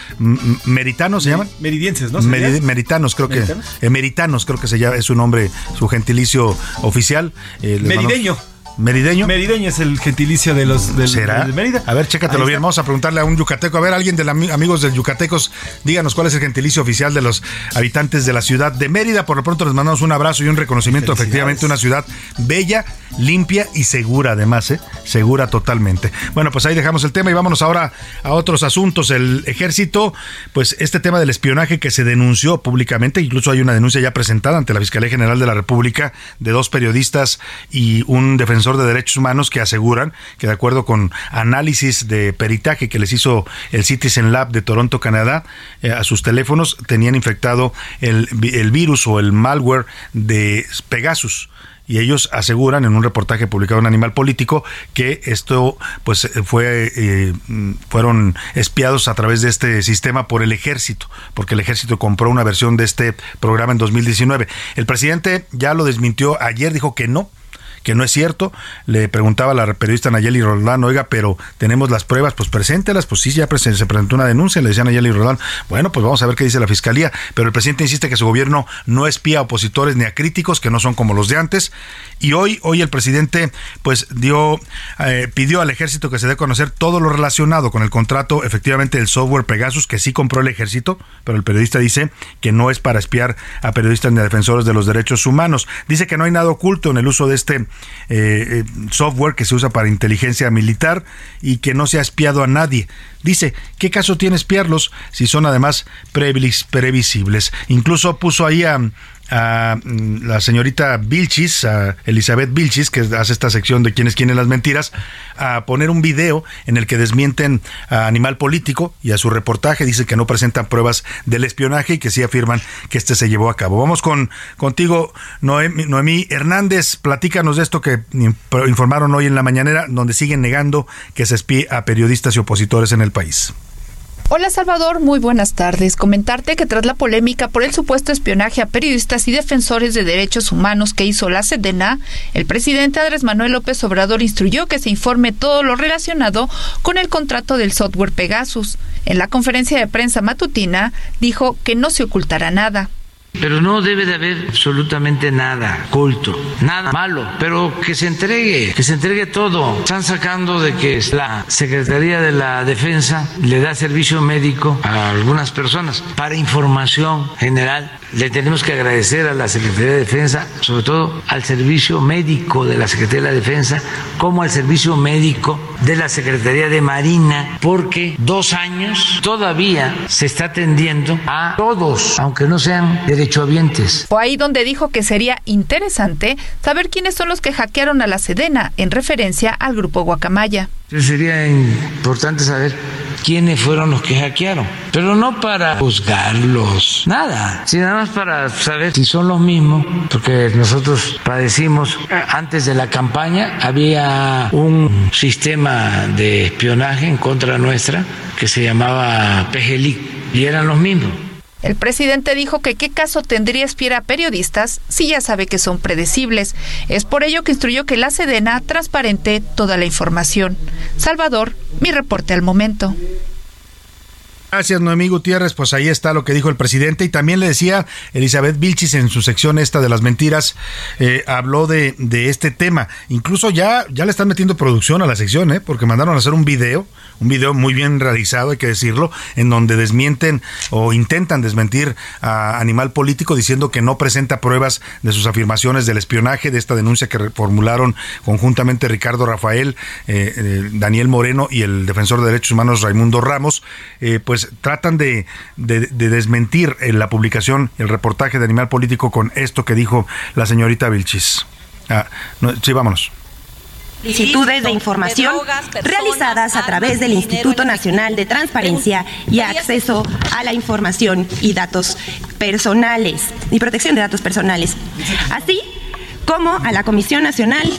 S5: meritanos, ¿se llaman?
S17: Meridienses, ¿no?
S5: meritanos, creo que. ¿Meritanos? creo que se llama, es su nombre, su gentilicio oficial.
S17: Eh, Merideño.
S5: ¿Merideño?
S17: Merideño es el gentilicio de los del,
S5: ¿Será?
S17: de Mérida.
S5: A ver, chécatelo bien. Vamos a preguntarle a un yucateco. A ver, alguien de los amigos del yucatecos, díganos cuál es el gentilicio oficial de los habitantes de la ciudad de Mérida. Por lo pronto les mandamos un abrazo y un reconocimiento. Efectivamente, una ciudad bella, limpia y segura, además, ¿eh? Segura totalmente. Bueno, pues ahí dejamos el tema y vámonos ahora a otros asuntos. El ejército, pues este tema del espionaje que se denunció públicamente, incluso hay una denuncia ya presentada ante la Fiscalía General de la República de dos periodistas y un defensor de derechos humanos que aseguran que de acuerdo con análisis de peritaje que les hizo el Citizen Lab de Toronto, Canadá, eh, a sus teléfonos tenían infectado el, el virus o el malware de Pegasus. Y ellos aseguran en un reportaje publicado en Animal Político que esto pues fue eh, fueron espiados a través de este sistema por el ejército porque el ejército compró una versión de este programa en 2019 el presidente ya lo desmintió ayer dijo que no que no es cierto. Le preguntaba a la periodista Nayeli Roldán, oiga, pero tenemos las pruebas, pues preséntelas, pues sí, ya se presentó una denuncia, le decía Nayeli Roldán, bueno, pues vamos a ver qué dice la fiscalía, pero el presidente insiste que su gobierno no espía a opositores ni a críticos, que no son como los de antes, y hoy, hoy el presidente, pues dio, eh, pidió al ejército que se dé a conocer todo lo relacionado con el contrato, efectivamente, del software Pegasus, que sí compró el ejército, pero el periodista dice que no es para espiar a periodistas ni a defensores de los derechos humanos. Dice que no hay nada oculto en el uso de este eh, eh, software que se usa para inteligencia militar y que no se ha espiado a nadie. Dice, ¿qué caso tiene espiarlos si son además previsibles? Incluso puso ahí a, a mm, la señorita Vilchis, a Elizabeth Vilchis, que hace esta sección de quiénes quieren las mentiras, a poner un video en el que desmienten a Animal Político y a su reportaje. Dice que no presentan pruebas del espionaje y que sí afirman que este se llevó a cabo. Vamos con contigo, Noemí, Noemí Hernández. Platícanos de esto que informaron hoy en la mañanera, donde siguen negando que se espíe a periodistas y opositores en el país.
S18: Hola Salvador, muy buenas tardes. Comentarte que tras la polémica por el supuesto espionaje a periodistas y defensores de derechos humanos que hizo la Sedena, el presidente Andrés Manuel López Obrador instruyó que se informe todo lo relacionado con el contrato del software Pegasus. En la conferencia de prensa matutina dijo que no se ocultará nada.
S4: Pero no debe de haber absolutamente nada oculto, nada malo, pero que se entregue, que se entregue todo. Están sacando de que la Secretaría de la Defensa le da servicio médico a algunas personas para información general le tenemos que agradecer a la Secretaría de Defensa, sobre todo al servicio médico de la Secretaría de la Defensa, como al servicio médico de la Secretaría de Marina, porque dos años todavía se está atendiendo a todos, aunque no sean derechohabientes.
S18: O ahí donde dijo que sería interesante saber quiénes son los que hackearon a la Sedena, en referencia al grupo Guacamaya.
S4: Sería importante saber quiénes fueron los que hackearon, pero no para juzgarlos, nada, sino nada más para saber si son los mismos, porque nosotros padecimos antes de la campaña, había un sistema de espionaje en contra nuestra que se llamaba PGLIC y eran los mismos.
S18: El presidente dijo que qué caso tendría espiar a periodistas si ya sabe que son predecibles. Es por ello que instruyó que la Sedena transparente toda la información. Salvador, mi reporte al momento.
S5: Gracias, Noemí Gutiérrez. Pues ahí está lo que dijo el presidente. Y también le decía Elizabeth Vilchis en su sección esta de las mentiras, eh, habló de, de, este tema. Incluso ya, ya le están metiendo producción a la sección, ¿eh? porque mandaron a hacer un video, un video muy bien realizado, hay que decirlo, en donde desmienten o intentan desmentir a Animal Político diciendo que no presenta pruebas de sus afirmaciones del espionaje, de esta denuncia que formularon conjuntamente Ricardo Rafael, eh, eh, Daniel Moreno y el defensor de derechos humanos Raimundo Ramos. pues tratan de, desmentir en la publicación, el reportaje de Animal Político con esto que dijo la señorita Vilchis. Ah, sí, vámonos
S19: solicitudes de información realizadas a través del Instituto Nacional de Transparencia y Acceso a la Información y Datos Personales y Protección de Datos Personales, así como a la Comisión Nacional.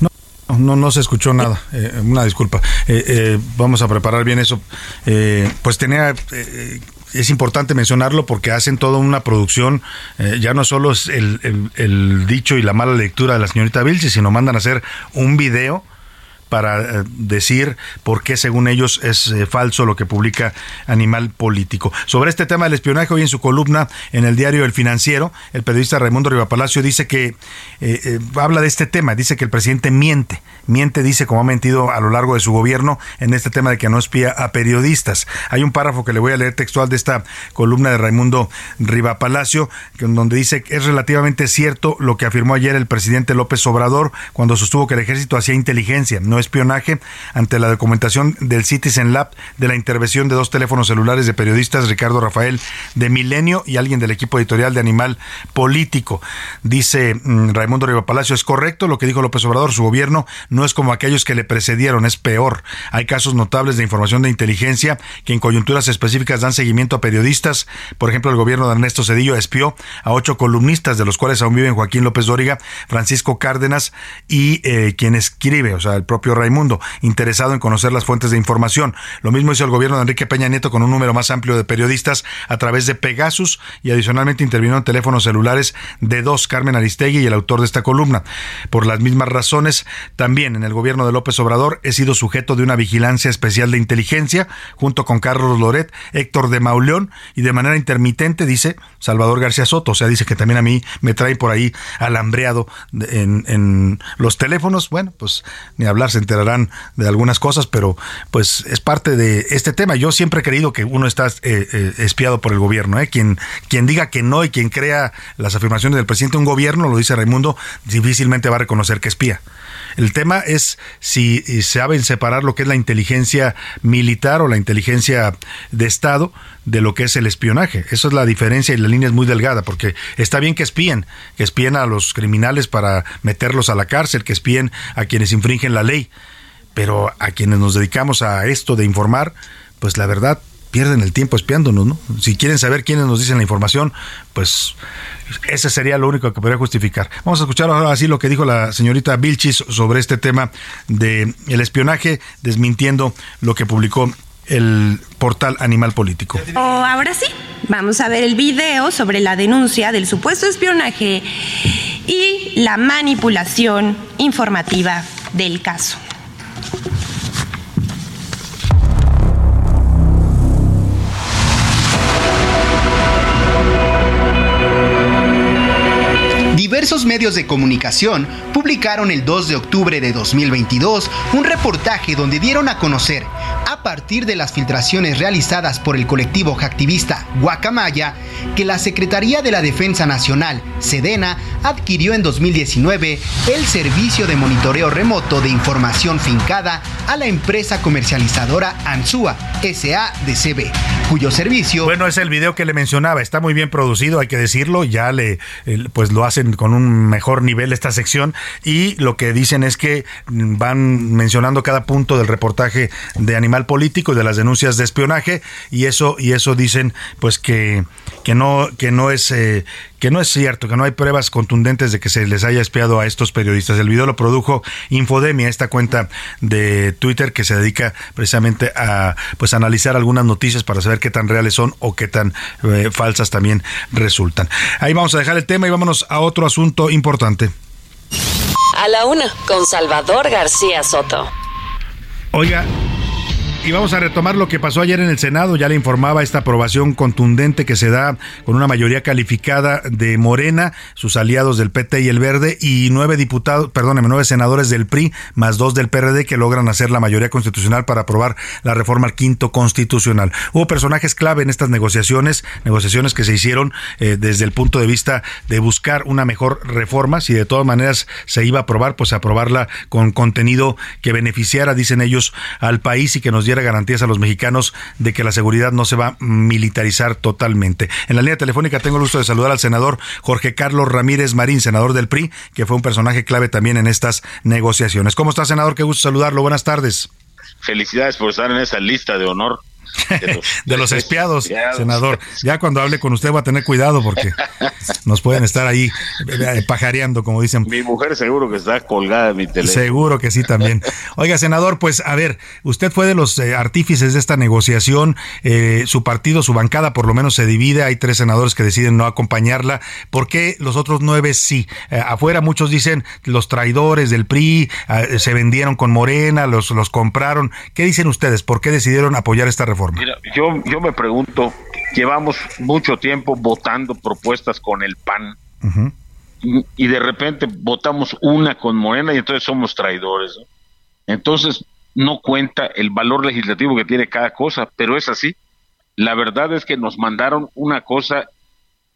S5: No. No, no se escuchó nada. Eh, una disculpa. Eh, eh, vamos a preparar bien eso. pues tenía es importante mencionarlo porque hacen toda una producción, ya no solo es el, el, dicho y la mala lectura de la señorita Vilche, sino mandan a hacer un video para eh, decir por qué según ellos es eh, falso lo que publica Animal Político. Sobre este tema del espionaje, hoy en su columna en el diario El Financiero, el periodista Raimundo Rivapalacio dice que eh, habla de este tema, dice que el presidente miente, miente, dice como ha mentido a lo largo de su gobierno en este tema de que no espía a periodistas. Hay un párrafo que le voy a leer textual de esta columna de Raimundo Rivapalacio, donde dice que es relativamente cierto lo que afirmó ayer el presidente López Obrador cuando sostuvo que el ejército hacía inteligencia, no espionaje ante la documentación del Citizen Lab de la intervención de dos teléfonos celulares de periodistas, Ricardo Rafael de Milenio y alguien del equipo editorial de Animal Político. Dice mm, Raimundo Riva Palacio, es correcto lo que dijo López Obrador, su gobierno no es como aquellos que le precedieron, es peor. Hay casos notables de información de inteligencia que en coyunturas específicas dan seguimiento a periodistas. Por ejemplo, el gobierno de Ernesto Cedillo espió a ocho columnistas, de los cuales aún viven Joaquín López Dóriga, Francisco Cárdenas y eh, quien escribe, o sea, el propio Raimundo, interesado en conocer las fuentes de información. Lo mismo hizo el gobierno de Enrique Peña Nieto con un número más amplio de periodistas a través de Pegasus y adicionalmente intervino en teléfonos celulares de dos, Carmen Aristegui y el autor de esta columna. Por las mismas razones, también en el gobierno de López Obrador he sido sujeto de una vigilancia especial de inteligencia junto con Carlos Loret, Héctor de Mauleón y de manera intermitente, dice Salvador García Soto. O sea, dice que también a mí me trae por ahí alambreado en, en los teléfonos. Bueno, pues ni hablar, se enterarán de algunas cosas, pero pues es parte de este tema. Yo siempre he creído que uno está eh, eh, espiado por el gobierno. ¿eh? Quien, quien diga que no y quien crea las afirmaciones del presidente de un gobierno, lo dice Raimundo, difícilmente va a reconocer que espía. El tema es si saben separar lo que es la inteligencia militar o la inteligencia de Estado de lo que es el espionaje. Esa es la diferencia y la línea es muy delgada, porque está bien que espíen, que espíen a los criminales para meterlos a la cárcel, que espíen a quienes infringen la ley, pero a quienes nos dedicamos a esto de informar, pues la verdad pierden el tiempo espiándonos, ¿no? Si quieren saber quiénes nos dicen la información, pues ese sería lo único que podría justificar. Vamos a escuchar ahora así lo que dijo la señorita Vilchis sobre este tema de el espionaje, desmintiendo lo que publicó el portal Animal Político.
S19: Ahora sí, vamos a ver el video sobre la denuncia del supuesto espionaje y la manipulación informativa del caso.
S20: Diversos medios de comunicación publicaron el 2 de octubre de 2022 un reportaje donde dieron a conocer, a partir de las filtraciones realizadas por el colectivo activista Guacamaya, que la Secretaría de la Defensa Nacional, Sedena, adquirió en 2019 el servicio de monitoreo remoto de información fincada a la empresa comercializadora ANSUA, SADCB, cuyo servicio...
S5: Bueno, es el video que le mencionaba, está muy bien producido, hay que decirlo, ya le, pues lo hacen con un mejor nivel esta sección y lo que dicen es que van mencionando cada punto del reportaje de Animal Político y de las denuncias de espionaje y eso y eso dicen pues que que no que no es eh, que no es cierto, que no hay pruebas contundentes de que se les haya espiado a estos periodistas. El video lo produjo Infodemia, esta cuenta de Twitter que se dedica precisamente a pues analizar algunas noticias para saber qué tan reales son o qué tan eh, falsas también resultan. Ahí vamos a dejar el tema y vámonos a otro asunto importante.
S1: A la una, con Salvador García Soto.
S5: Oiga, y vamos a retomar lo que pasó ayer en el Senado. Ya le informaba esta aprobación contundente que se da con una mayoría calificada de Morena, sus aliados del PT y el Verde, y nueve diputados, perdóneme, nueve senadores del PRI, más dos del PRD, que logran hacer la mayoría constitucional para aprobar la reforma al quinto constitucional. Hubo personajes clave en estas negociaciones, negociaciones que se hicieron eh, desde el punto de vista de buscar una mejor reforma. Si de todas maneras se iba a aprobar, pues aprobarla con contenido que beneficiara, dicen ellos, al país y que nos diera garantías a los mexicanos de que la seguridad no se va a militarizar totalmente. En la línea telefónica tengo el gusto de saludar al senador Jorge Carlos Ramírez Marín, senador del PRI, que fue un personaje clave también en estas negociaciones. ¿Cómo está, senador? Qué gusto saludarlo. Buenas tardes.
S21: Felicidades por estar en esa lista de honor.
S5: De los, espiados, senador. Ya cuando hable con usted va a tener cuidado porque nos pueden estar ahí eh, pajareando, como dicen.
S21: Mi mujer seguro que está colgada en mi teléfono.
S5: Seguro que sí también. Oiga, senador, pues a ver, usted fue de los eh, artífices de esta negociación. Eh, su partido, su bancada por lo menos se divide. Hay tres senadores que deciden no acompañarla. ¿Por qué los otros nueve sí? afuera muchos dicen los traidores del PRI se vendieron con Morena, los, los compraron. ¿Qué dicen ustedes? ¿Por qué decidieron apoyar esta reforma?
S21: Mira, yo, yo me pregunto, llevamos mucho tiempo votando propuestas con el PAN y, de repente votamos una con Morena y entonces somos traidores. Entonces no cuenta el valor legislativo que tiene cada cosa, pero es así. La verdad es que nos mandaron una cosa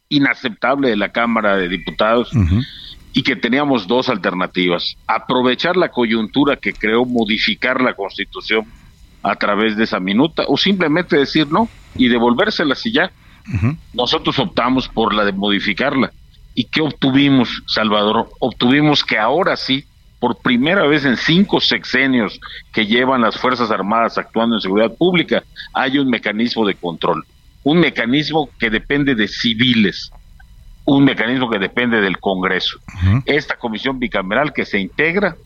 S21: inaceptable de la Cámara de Diputados y que teníamos dos alternativas. Aprovechar la coyuntura que creó modificar la constitución a través de esa minuta o simplemente decir no y devolvérsela y ya. Nosotros optamos por la de modificarla. ¿Y qué obtuvimos, Salvador? Obtuvimos que ahora sí, por primera vez en cinco sexenios que llevan las Fuerzas Armadas actuando en seguridad pública, hay un mecanismo de control. Un mecanismo que depende de civiles, un mecanismo que depende del Congreso. Esta comisión bicameral que se integra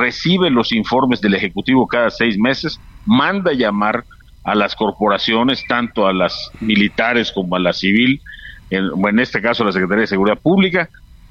S21: recibe los informes del Ejecutivo cada seis meses, manda llamar a las corporaciones, tanto a las militares como a la civil, en, en este caso a la Secretaría de Seguridad Pública,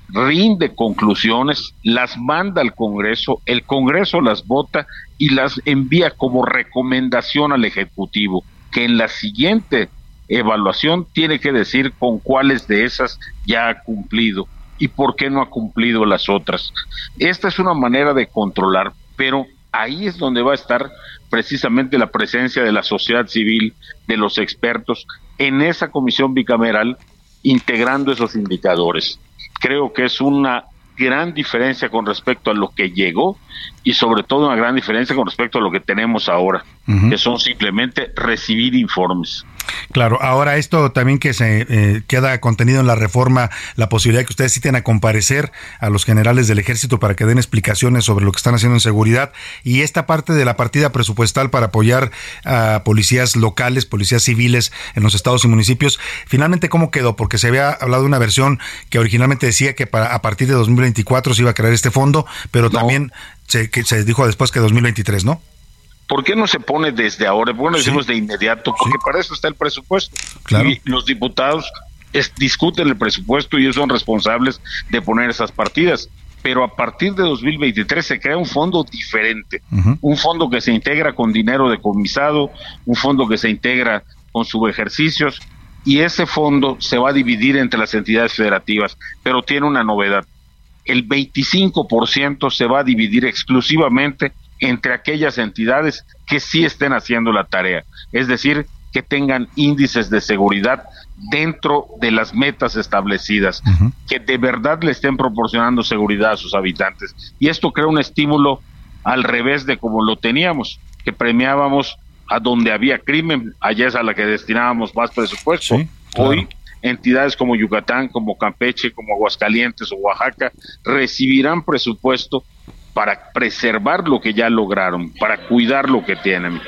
S21: rinde conclusiones, las manda al Congreso, el Congreso las vota y las envía como recomendación al Ejecutivo, que en la siguiente evaluación tiene que decir con cuáles de esas ya ha cumplido y por qué no ha cumplido las otras. Esta es una manera de controlar, pero ahí es donde va a estar precisamente la presencia de la sociedad civil, de los expertos, en esa comisión bicameral, integrando esos indicadores. Creo que es una gran diferencia con respecto a lo que llegó y sobre todo una gran diferencia con respecto a lo que tenemos ahora, que son simplemente recibir informes.
S5: Claro, ahora esto también que se eh, queda contenido en la reforma, la posibilidad de que ustedes citen a comparecer a los generales del ejército para que den explicaciones sobre lo que están haciendo en seguridad y esta parte de la partida presupuestal para apoyar a policías locales, policías civiles en los estados y municipios, finalmente cómo quedó, porque se había hablado de una versión que originalmente decía que para, a partir de 2024 se iba a crear este fondo, pero también se, que se dijo después que 2023, ¿no?
S21: ¿Por qué no se pone desde ahora? Bueno, decimos de inmediato, porque para eso está el presupuesto. Y los diputados discuten el presupuesto y ellos son responsables de poner esas partidas. Pero a partir de 2023 se crea un fondo diferente, un fondo que se integra con dinero decomisado, un fondo que se integra con subejercicios, y ese fondo se va a dividir entre las entidades federativas, pero tiene una novedad. El 25% se va a dividir exclusivamente entre aquellas entidades que sí estén haciendo la tarea, es decir, que tengan índices de seguridad dentro de las metas establecidas, que de verdad le estén proporcionando seguridad a sus habitantes. Y esto crea un estímulo al revés de como lo teníamos, que premiábamos a donde había crimen, allá es a la que destinábamos más presupuesto. Hoy entidades como Yucatán, como Campeche, como Aguascalientes o Oaxaca recibirán presupuesto para preservar lo que ya lograron, para cuidar lo que tienen.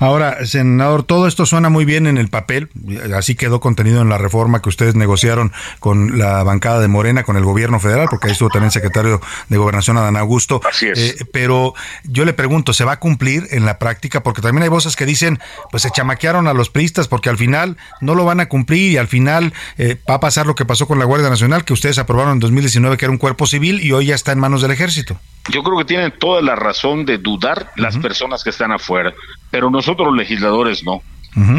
S5: Ahora, senador, todo esto suena muy bien en el papel, así quedó contenido en la reforma que ustedes negociaron con la bancada de Morena, con el gobierno federal, porque ahí estuvo también el secretario de Gobernación, Adán Augusto.
S21: Así es.
S5: Eh, pero yo le pregunto, ¿se va a cumplir en la práctica? Porque también hay voces que dicen, pues se chamaquearon a los priistas porque al final no lo van a cumplir y al final eh, va a pasar lo que pasó con la Guardia Nacional, que ustedes aprobaron en 2019, que era un cuerpo civil y hoy ya está en manos del ejército.
S21: Yo creo que tienen toda la razón de dudar las personas que están afuera, pero nosotros los legisladores no.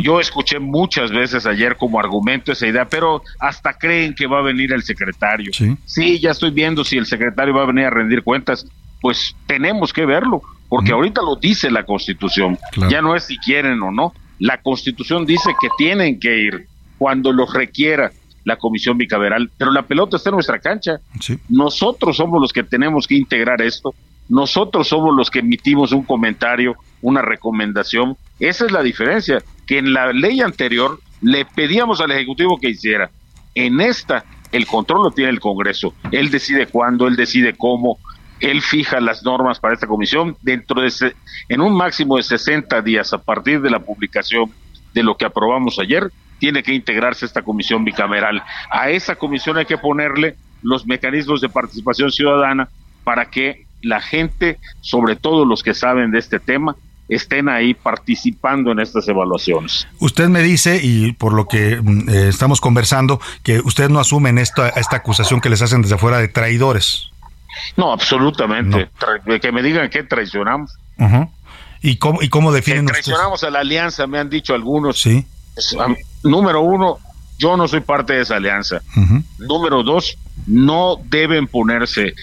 S21: Yo escuché muchas veces ayer como argumento esa idea, pero hasta creen que va a venir el secretario. Sí, ya estoy viendo si el secretario va a venir a rendir cuentas. Pues tenemos que verlo, porque ahorita lo dice la Constitución. Ya no es si quieren o no. La Constitución dice que tienen que ir cuando los requiera la comisión bicameral, pero la pelota está en nuestra cancha. Nosotros somos los que tenemos que integrar esto, nosotros somos los que emitimos un comentario, una recomendación. Esa es la diferencia, que en la ley anterior le pedíamos al Ejecutivo que hiciera. En esta, el control lo tiene el Congreso. Él decide cuándo, él decide cómo, él fija las normas para esta comisión dentro de en un máximo de 60 días a partir de la publicación de lo que aprobamos ayer tiene que integrarse esta comisión bicameral. A esa comisión hay que ponerle los mecanismos de participación ciudadana para que la gente, sobre todo los que saben de este tema, estén ahí participando en estas evaluaciones.
S5: Usted me dice, y por lo que mm, eh, estamos conversando, que ustedes no asumen esta, esta acusación que les hacen desde fuera de traidores.
S21: No, absolutamente. Que me digan que traicionamos.
S5: ¿Y, cómo, ¿Y cómo definen
S21: que traicionamos
S5: a
S21: la alianza, me han dicho algunos.
S5: Sí
S21: número uno, yo no soy parte de esa alianza. Número dos, no deben ponerse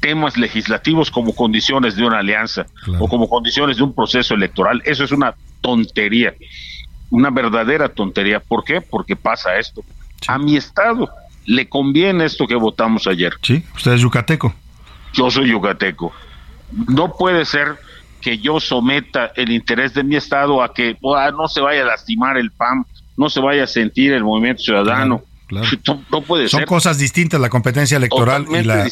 S21: temas legislativos como condiciones de una alianza o como condiciones de un proceso electoral. Eso es una tontería, una verdadera tontería. ¿Por qué? Porque pasa esto. A mi estado le conviene esto que votamos ayer.
S5: Sí, usted es yucateco.
S21: Yo soy yucateco. No puede ser que yo someta el interés de mi Estado a que ah, no se vaya a lastimar el PAN, no se vaya a sentir el movimiento ciudadano. No, puede
S5: Son cosas distintas la competencia electoral y la,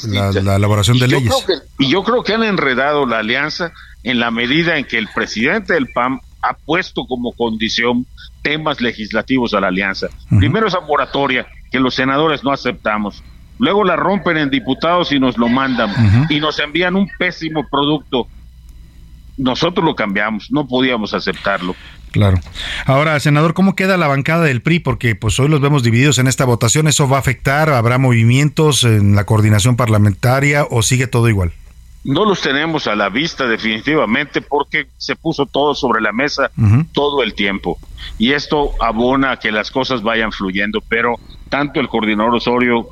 S5: elaboración de leyes.
S21: y yo creo que han enredado la alianza en la medida en que el presidente del PAN ha puesto como condición temas legislativos a la alianza. Primero esa moratoria que los senadores no aceptamos. Luego la rompen en diputados y nos lo mandan y nos envían un pésimo producto. Nosotros lo cambiamos, no podíamos aceptarlo.
S5: Claro. Ahora, senador, ¿cómo queda la bancada del PRI? Porque pues hoy los vemos divididos en esta votación. ¿Eso va a afectar? ¿Habrá movimientos en la coordinación parlamentaria o sigue todo igual?
S21: no los tenemos a la vista definitivamente porque se puso todo sobre la mesa todo el tiempo y esto abona a que las cosas vayan fluyendo, pero tanto el coordinador Osorio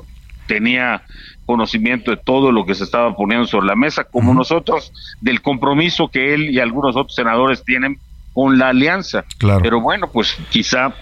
S21: tenía conocimiento de todo lo que se estaba poniendo sobre la mesa como nosotros del compromiso que él y algunos otros senadores tienen con la alianza. Pero bueno, pues quizá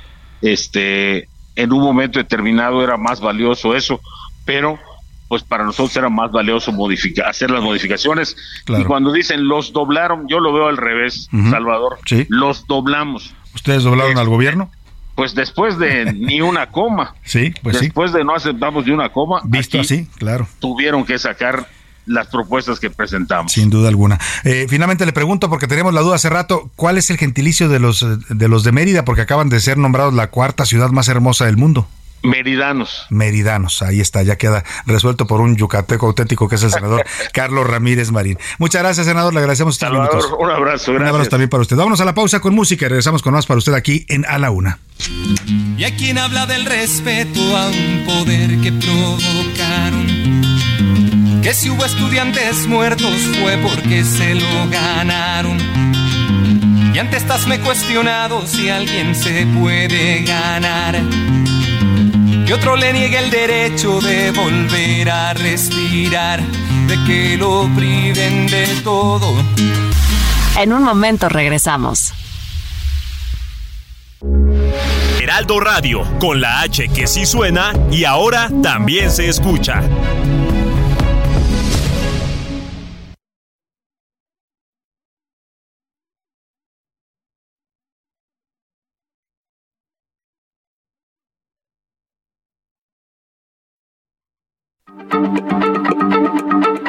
S21: este en un momento determinado era más valioso eso, pero pues para nosotros era más valioso modificar, hacer las modificaciones. Y cuando dicen los doblaron, yo lo veo al revés, Salvador. Los doblamos.
S5: ¿Ustedes doblaron al gobierno?
S21: Pues después de ni una coma.
S5: Sí, pues
S21: Después de no aceptamos ni una coma.
S5: Visto así, claro.
S21: Tuvieron que sacar las propuestas que presentamos.
S5: Sin duda alguna. Eh, finalmente le pregunto, porque teníamos la duda hace rato, ¿cuál es el gentilicio de los, de los de Mérida? Porque acaban de ser nombrados la cuarta ciudad más hermosa del mundo.
S21: Meridanos.
S5: Meridanos, ahí está, ya queda resuelto por un yucateco auténtico que es el senador Carlos Ramírez Marín. Muchas gracias, senador, le agradecemos
S21: estos minutos. Un abrazo, gracias.
S5: Un abrazo también para usted. Vámonos a la pausa con música y regresamos con más para usted aquí en A la Una.
S22: Y a quien habla del respeto a un poder que provocaron. Que si hubo estudiantes muertos fue porque se lo ganaron. Y antes estás me cuestionado si alguien se puede ganar y otro le niegue el derecho de volver a respirar, de que lo priven de todo.
S1: En un momento regresamos.
S15: Heraldo Radio, con la H que sí suena y ahora también se escucha.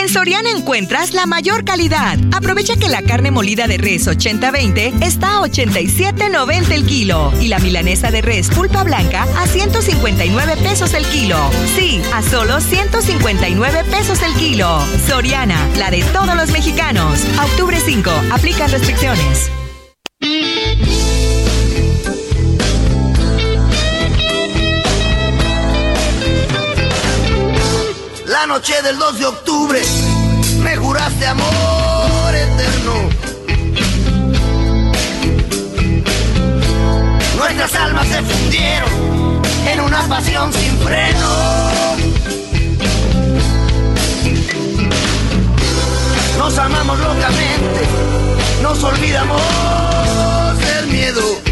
S23: En Soriana encuentras la mayor calidad. Aprovecha que la carne molida de res 80-20 está a 87.90 el kilo y la milanesa de res pulpa blanca a 159 pesos el kilo. Sí, a solo 159 pesos el kilo. Soriana, la de todos los mexicanos. octubre 5, aplica restricciones.
S24: La noche del 2 de octubre me juraste amor eterno. Nuestras almas se fundieron en una pasión sin freno. Nos amamos locamente, nos olvidamos del miedo.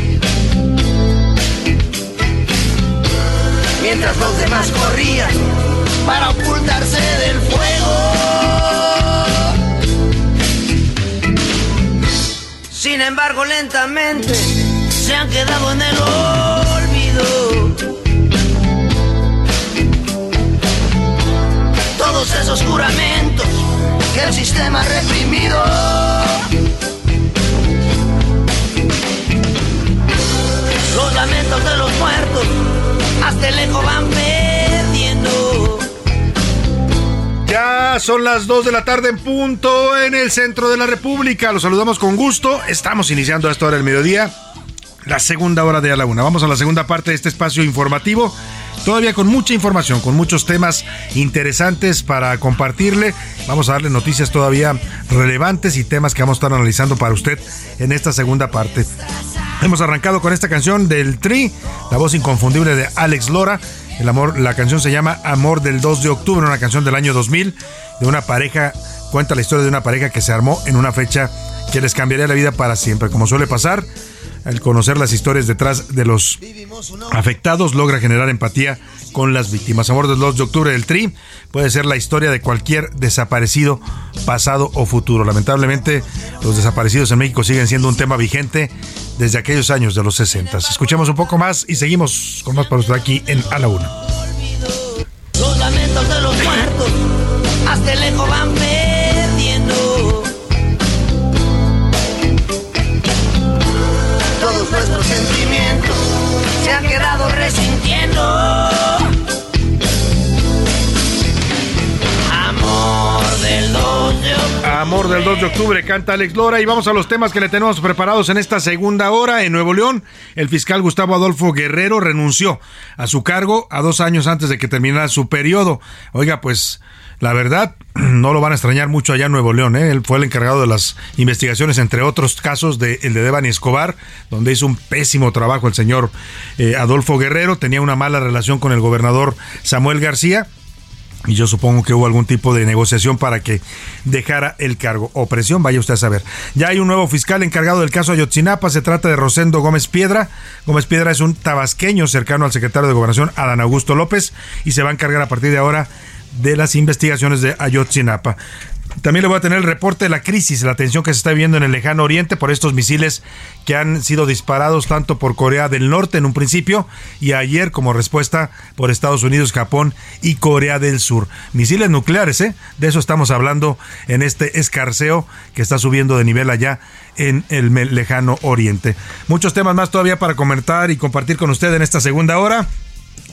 S24: Mientras los demás corrían para ocultarse del fuego. Sin embargo, lentamente se han quedado en el olvido. Todos esos juramentos que el sistema ha reprimido. Los lamentos de los muertos hasta eco van perdiendo.
S5: Ya son las 2 de la tarde en punto en el centro de la República. Los saludamos con gusto. Estamos iniciando a esta hora del mediodía, la segunda hora de a la una. Vamos a la segunda parte de este espacio informativo. Todavía con mucha información, con muchos temas interesantes para compartirle. Vamos a darle noticias todavía relevantes y temas que vamos a estar analizando para usted en esta segunda parte. Hemos arrancado con esta canción del Tri, la voz inconfundible de Alex Lora. El amor, la canción se llama Amor del 2 de octubre, una canción del año 2000 de una pareja, cuenta la historia de una pareja que se armó en una fecha que les cambiaría la vida para siempre. Como suele pasar, al conocer las historias detrás de los afectados logra generar empatía con las víctimas. Amor del 2 de octubre del Tri puede ser la historia de cualquier desaparecido, pasado o futuro. Lamentablemente, los desaparecidos en México siguen siendo un tema vigente desde aquellos años de los 60. Escuchemos un poco más y seguimos con más para usted aquí en A la Una.
S24: Los lamentos de los muertos hasta lejos van sentimientos se han quedado resintiendo. Del 2 de octubre.
S5: Amor del 2 de octubre, canta Alex Lora y vamos a los temas que le tenemos preparados en esta segunda hora. En Nuevo León, el fiscal Gustavo Adolfo Guerrero renunció a su cargo a dos años antes de que terminara su periodo. Oiga, pues la verdad, no lo van a extrañar mucho allá en Nuevo León. ¿eh? Él fue el encargado de las investigaciones, entre otros casos, de el de Devani Escobar, donde hizo un pésimo trabajo el señor eh, Adolfo Guerrero. Tenía una mala relación con el gobernador Samuel García. Y yo supongo que hubo algún tipo de negociación para que dejara el cargo o presión, vaya usted a saber. Ya hay un nuevo fiscal encargado del caso Ayotzinapa, se trata de Rosendo Gómez Piedra. Gómez Piedra es un tabasqueño cercano al secretario de Gobernación, Adán Augusto López, y se va a encargar a partir de ahora de las investigaciones de Ayotzinapa. También le voy a tener el reporte de la crisis, la tensión que se está viviendo en el lejano oriente por estos misiles que han sido disparados tanto por Corea del Norte en un principio y ayer como respuesta por Estados Unidos, Japón y Corea del Sur. Misiles nucleares, ¿eh? De eso estamos hablando en este escarceo que está subiendo de nivel allá en el lejano oriente. Muchos temas más todavía para comentar y compartir con usted en esta segunda hora.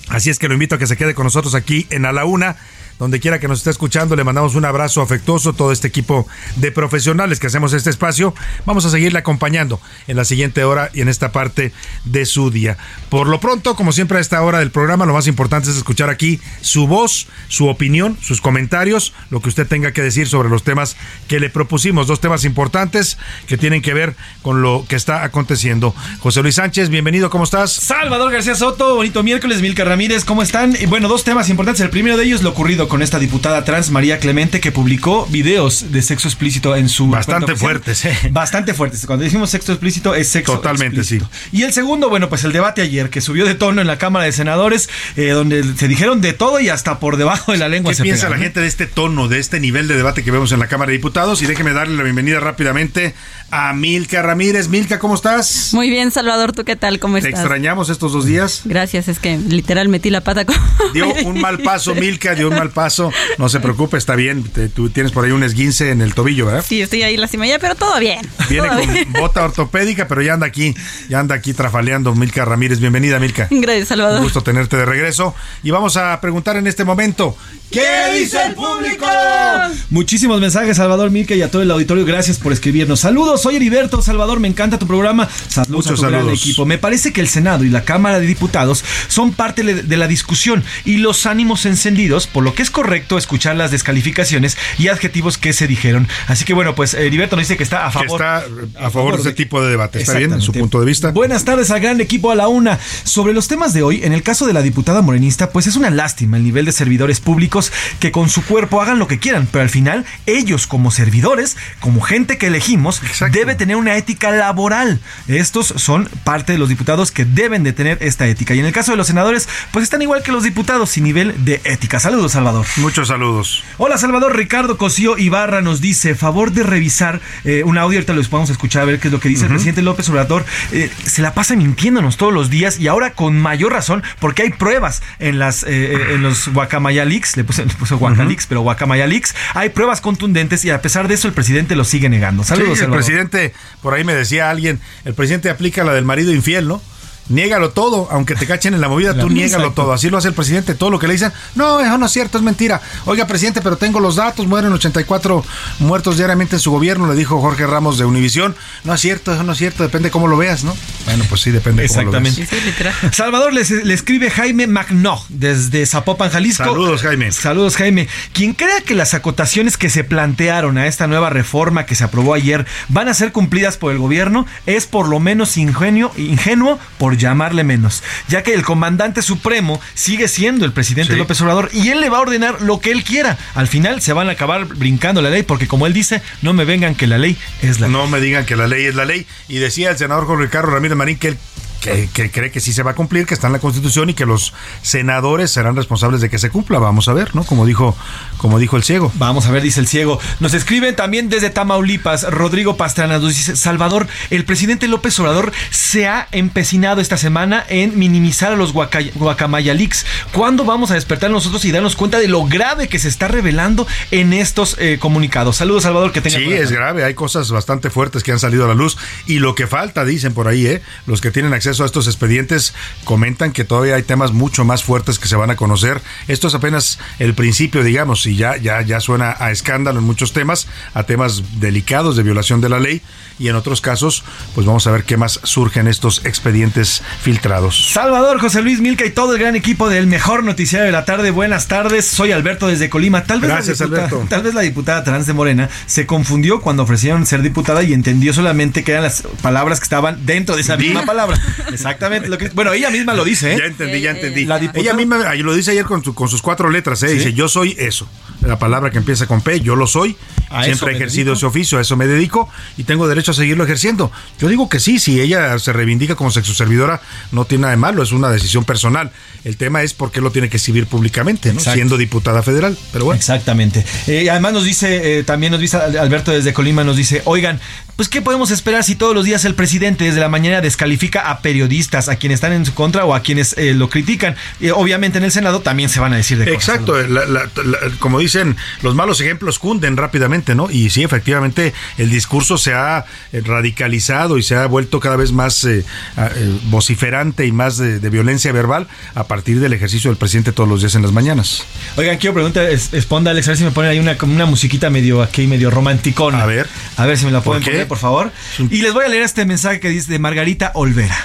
S5: Así es que lo invito a que se quede con nosotros aquí en A la Una donde quiera que nos esté escuchando, le mandamos un abrazo afectuoso a todo este equipo de profesionales que hacemos este espacio. Vamos a seguirle acompañando en la siguiente hora y en esta parte de su día. Por lo pronto, como siempre a esta hora del programa, lo más importante es escuchar aquí su voz, su opinión, sus comentarios, lo que usted tenga que decir sobre los temas que le propusimos. Dos temas importantes que tienen que ver con lo que está aconteciendo. José Luis Sánchez, bienvenido, ¿cómo estás?
S17: Salvador García Soto, bonito miércoles, Milka Ramírez, ¿cómo están? Y bueno, dos temas importantes. El primero de ellos, lo ocurrido con esta diputada trans María Clemente que publicó videos de sexo explícito en su
S5: bastante fuertes, ¿eh?
S17: bastante fuertes. Cuando decimos sexo explícito es sexo
S5: totalmente
S17: explícito. sí. Y el segundo, bueno, pues el debate ayer que subió de tono en la Cámara de Senadores, eh, donde se dijeron de todo y hasta por debajo de la lengua.
S5: ¿Qué
S17: se
S5: piensa
S17: pegaron,
S5: la gente de este tono, de este nivel de debate que vemos en la Cámara de Diputados? Y déjeme darle la bienvenida rápidamente a Milka Ramírez. Milka, ¿cómo estás?
S25: Muy bien, Salvador, ¿tú qué tal? ¿Cómo
S5: Te
S25: estás?
S5: extrañamos estos dos días.
S25: Gracias, es que literal metí la pata. Con...
S5: Dio un mal paso, Milka, dio un mal paso. No se preocupe, está bien. Te- tú tienes por ahí un esguince en el tobillo, ¿verdad?
S25: Sí, estoy ahí lastimada, pero todo bien.
S5: Viene
S25: todo
S5: con
S25: bien.
S5: bota ortopédica, pero ya anda aquí, ya anda aquí trafaleando Milka Ramírez. Bienvenida, Milka.
S25: Gracias, Salvador.
S5: Un gusto tenerte de regreso. Y vamos a preguntar en este momento, ¿qué dice el público?
S17: Muchísimos mensajes, Salvador Milke y a todo el auditorio. Gracias por escribirnos. Saludos, soy Heriberto. Salvador, me encanta tu programa. Saludos
S5: Muchos
S17: a tu gran equipo. Me parece que el Senado y la Cámara de Diputados son parte de la discusión y los ánimos encendidos, por lo que es correcto escuchar las descalificaciones y adjetivos que se dijeron. Así que bueno, pues Heriberto nos dice que está a
S5: Que
S17: favor.
S5: está a favor de ese tipo de debate. ¿Está bien? En su punto de vista.
S17: Buenas tardes al gran equipo a la una. Sobre los temas de hoy, en el caso de la diputada morenista, pues es una lástima el nivel de servidores públicos que con su cuerpo hagan lo que quieran, pero al final ellos como servidores, como gente que elegimos, debe tener una ética laboral. Estos son parte de los diputados que deben de tener esta ética. Y en el caso de los senadores, pues están igual que los diputados sin nivel de ética. Saludos, Salvador.
S5: Muchos saludos.
S17: Hola Salvador, Ricardo Cosío Ibarra nos dice, favor de revisar eh, un audio, ahorita lo vamos a escuchar a ver qué es lo que dice el presidente López Obrador, eh, se la pasa mintiéndonos todos los días y ahora con mayor razón porque hay pruebas en las eh, eh, en los Guacamaya Leaks, le puse, le puse Guacaleaks, pero Guacamaya Leaks, hay pruebas contundentes y a pesar de eso el presidente lo sigue negando. Saludos,
S5: Sí,
S17: Salvador.
S5: Presidente, por ahí me decía alguien, el presidente aplica la del marido infiel, ¿no? Niégalo todo, aunque te cachen en la movida, tú niégalo todo. Así lo hace el presidente, todo lo que le dicen, no, eso no es cierto, es mentira. Oiga, presidente, pero tengo los datos, mueren 84 muertos diariamente en su gobierno, le dijo Jorge Ramos de Univisión. No es cierto, eso no es cierto, depende cómo lo veas, ¿no? Bueno, pues sí, depende cómo lo veas.
S17: Salvador le, le escribe Jaime Magno desde Zapopan, Jalisco.
S5: Saludos, Jaime.
S17: Saludos, Jaime. Quien crea que las acotaciones que se plantearon a esta nueva reforma que se aprobó ayer van a ser cumplidas por el gobierno es por lo menos ingenio, ingenuo por llamarle menos, ya que el comandante supremo sigue siendo el presidente López Obrador y él le va a ordenar lo que él quiera. Al final se van a acabar brincando la ley porque como él dice, no me vengan que la ley es la ley.
S5: No me digan que la ley es la ley. Y decía el senador Jorge Ricardo Ramírez Marín que él que, cree que sí se va a cumplir, que está en la Constitución y que los senadores serán responsables de que se cumpla. Vamos a ver, ¿no? Como dijo, como dijo el ciego.
S17: Vamos a ver, dice el ciego. Nos escriben también desde Tamaulipas, Rodrigo Pastrana, nos dice, Salvador, el presidente López Obrador se ha empecinado esta semana en minimizar a los guacamayalix. ¿Cuándo vamos a despertar nosotros y darnos cuenta de lo grave que se está revelando en estos eh, comunicados? Saludos, Salvador, que tenga
S5: Sí, es grave, hay cosas bastante fuertes que han salido a la luz y lo que falta, dicen por ahí, ¿eh? Los que tienen acceso a estos expedientes comentan que todavía hay temas mucho más fuertes que se van a conocer. Esto es apenas el principio, digamos, y ya, ya, ya suena a escándalo en muchos temas, a temas delicados de violación de la ley, y en otros casos, pues vamos a ver qué más surgen estos expedientes filtrados.
S17: Salvador, José Luis Milca y todo el gran equipo del mejor noticiario de la tarde. Buenas tardes, soy Alberto desde Colima. Tal vez
S5: Gracias,
S17: la diputada,
S5: Alberto.
S17: Tal vez la diputada trans de Morena se confundió cuando ofrecieron ser diputada y entendió solamente que eran las palabras que estaban dentro de esa misma palabra. Exactamente. Lo que, bueno, ella misma lo dice. ¿eh?
S5: Ya entendí, ya entendí.
S17: La diputada-
S5: Ella misma lo dice ayer con, su- con sus cuatro letras, ¿eh?
S17: Sí.
S5: dice yo soy eso. La palabra que empieza con P, yo lo soy.
S17: A
S5: Siempre he ejercido
S17: dedico.
S5: ese oficio, a eso me dedico y tengo derecho a seguirlo ejerciendo. Yo digo que sí, si ella se reivindica como sexoservidora, no tiene nada de malo, es una decisión personal. El tema es por qué lo tiene que exhibir públicamente, ¿no? Siendo diputada federal. Pero bueno.
S17: Exactamente. Eh, además nos dice, eh, también nos dice Alberto desde Colima, nos dice, oigan, pues ¿qué podemos esperar si todos los días el presidente desde la mañana descalifica a periodistas, a quienes están en su contra o a quienes eh, lo critican? Eh, obviamente en el Senado también se van a decir de cosas.
S5: Exacto, la- la- la- como dicen, los malos ejemplos cunden rápidamente, ¿no? Y sí, efectivamente, el discurso se ha eh, radicalizado y se ha vuelto cada vez más eh, vociferante y más de, de violencia verbal a partir del ejercicio del presidente todos los días en las mañanas.
S17: Oigan, quiero preguntar, es- Esponda, Alex, a ver si me ponen ahí una, una musiquita medio aquí, medio romanticona. A ver. A ver si me la pueden
S5: ¿Por qué?
S17: Por favor. Y les voy a leer este mensaje que dice de Margarita Olvera.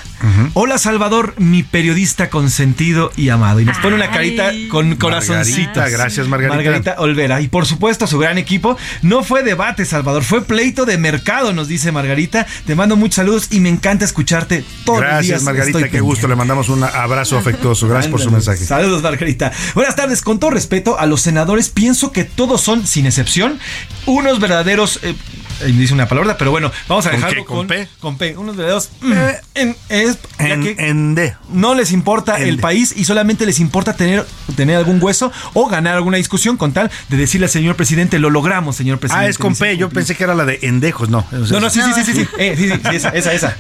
S17: Hola Salvador, mi periodista consentido y amado. Y nos pone una carita con corazoncitos.
S5: Margarita, gracias, Margarita.
S17: Margarita Olvera. Y por supuesto, su gran equipo. No fue debate, Salvador, fue pleito de mercado, nos dice Margarita. Te mando muchos saludos y me encanta escucharte todos los días.
S5: Gracias, Margarita,
S17: Estoy
S5: qué gusto. Le mandamos un abrazo afectuoso. Gracias por su mensaje.
S17: Saludos, Margarita. Buenas tardes. Con todo respeto a los senadores, pienso que todos son, sin excepción, unos verdaderos. eh, eh, dice una palabra, pero bueno, vamos a
S5: ¿Con
S17: dejarlo
S5: qué? ¿Con P?
S17: Con P. Unos verdaderos. mm, en, es-
S5: En,
S17: que
S5: en D.
S17: no les importa
S5: En
S17: el
S5: D.
S17: país y solamente les importa tener, tener algún hueso o ganar alguna discusión con tal de decirle al señor presidente, lo logramos, señor presidente.
S5: Ah, es con P. Yo pensé que era la de endejos, no.
S17: no, no, sí, sí, sí, sí, sí. Eh, sí, sí, sí, esa, esa, esa.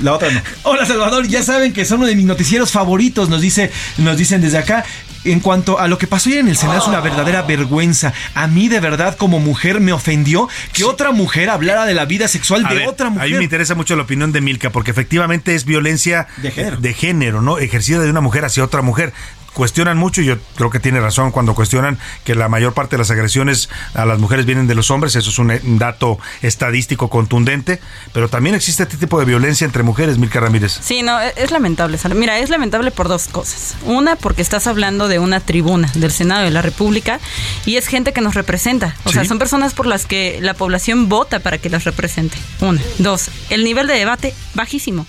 S17: La otra no. Hola, Salvador. Ya saben que son uno de mis noticieros favoritos, nos dice, nos dicen desde acá. En cuanto a lo que pasó ayer en el Senado, es una verdadera vergüenza. A mí, de verdad, como mujer, me ofendió que otra mujer hablara de la vida sexual
S5: A
S17: de
S5: ver,
S17: otra
S5: A mí me
S17: mujer.
S5: interesa mucho la opinión de Milka, porque efectivamente es violencia de género, ¿no? Ejercida de una mujer hacia otra mujer. Cuestionan mucho, y yo creo que tiene razón cuando cuestionan que la mayor parte de las agresiones a las mujeres vienen de los hombres, eso es un, un dato estadístico contundente, pero también existe este tipo de violencia entre mujeres, Milka Ramírez.
S25: Sí, no, e- es lamentable. Sara. Mira, es lamentable por dos cosas. Una, porque estás hablando de una tribuna del Senado de la República y es gente que nos representa. O sea, son personas por las que la población vota para que las represente. Una. Dos, el nivel de debate bajísimo.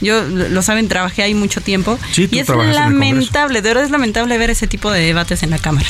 S25: Yo, lo saben, trabajé ahí mucho tiempo.
S26: Sí,
S25: y es lamentable, de verdad es lamentable ver ese tipo de debates en la Cámara.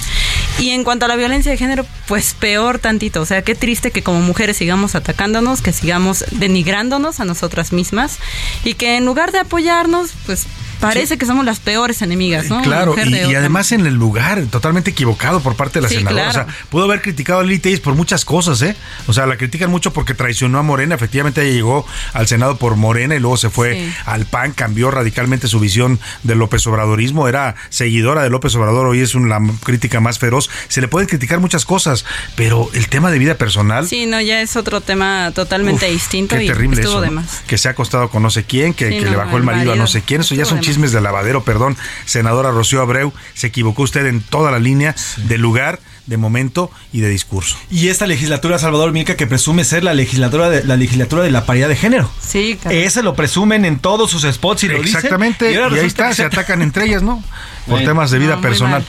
S25: Y en cuanto a la violencia de género, pues peor tantito. O sea, qué triste que como mujeres sigamos atacándonos, que sigamos denigrándonos a nosotras mismas y que en lugar de apoyarnos, pues parece que somos las peores enemigas, ¿no?
S5: Claro, y, y, además en el lugar totalmente equivocado por parte de la senadora. O sea, pudo haber criticado a Lili por muchas cosas, ¿eh? O sea, la critican mucho porque traicionó a Morena. Efectivamente, ella llegó al Senado por Morena y luego se fue al PAN, cambió radicalmente su visión del López Obradorismo. Era seguidora de López Obrador, hoy es una crítica más feroz. Se le pueden criticar muchas cosas, pero el tema de vida personal.
S25: Sí, no, ya es otro tema totalmente distinto.
S5: Qué
S25: y
S5: terrible
S25: estuvo
S5: eso.
S25: de
S5: ¿no?
S25: más.
S5: Que se ha acostado con no sé quién, que,
S25: Sí,
S5: que
S25: no,
S5: le bajó el
S25: el
S5: marido a no
S25: marido.
S5: sé quién. Eso ya son chismes de lavadero, perdón. Senadora Rocío Abreu, se equivocó usted en toda la línea de lugar, de momento y de discurso.
S17: Y esta legislatura, Salvador Milka, que presume ser la legislatura de la legislatura de la paridad de género.
S25: Sí,
S17: Ese lo presumen en todos sus spots y lo dicen.
S5: Exactamente, y,
S17: ahora
S5: ahí está, se atacan entre ellas, ¿no? Por
S17: Bueno.
S5: temas de vida
S17: No,
S5: personal.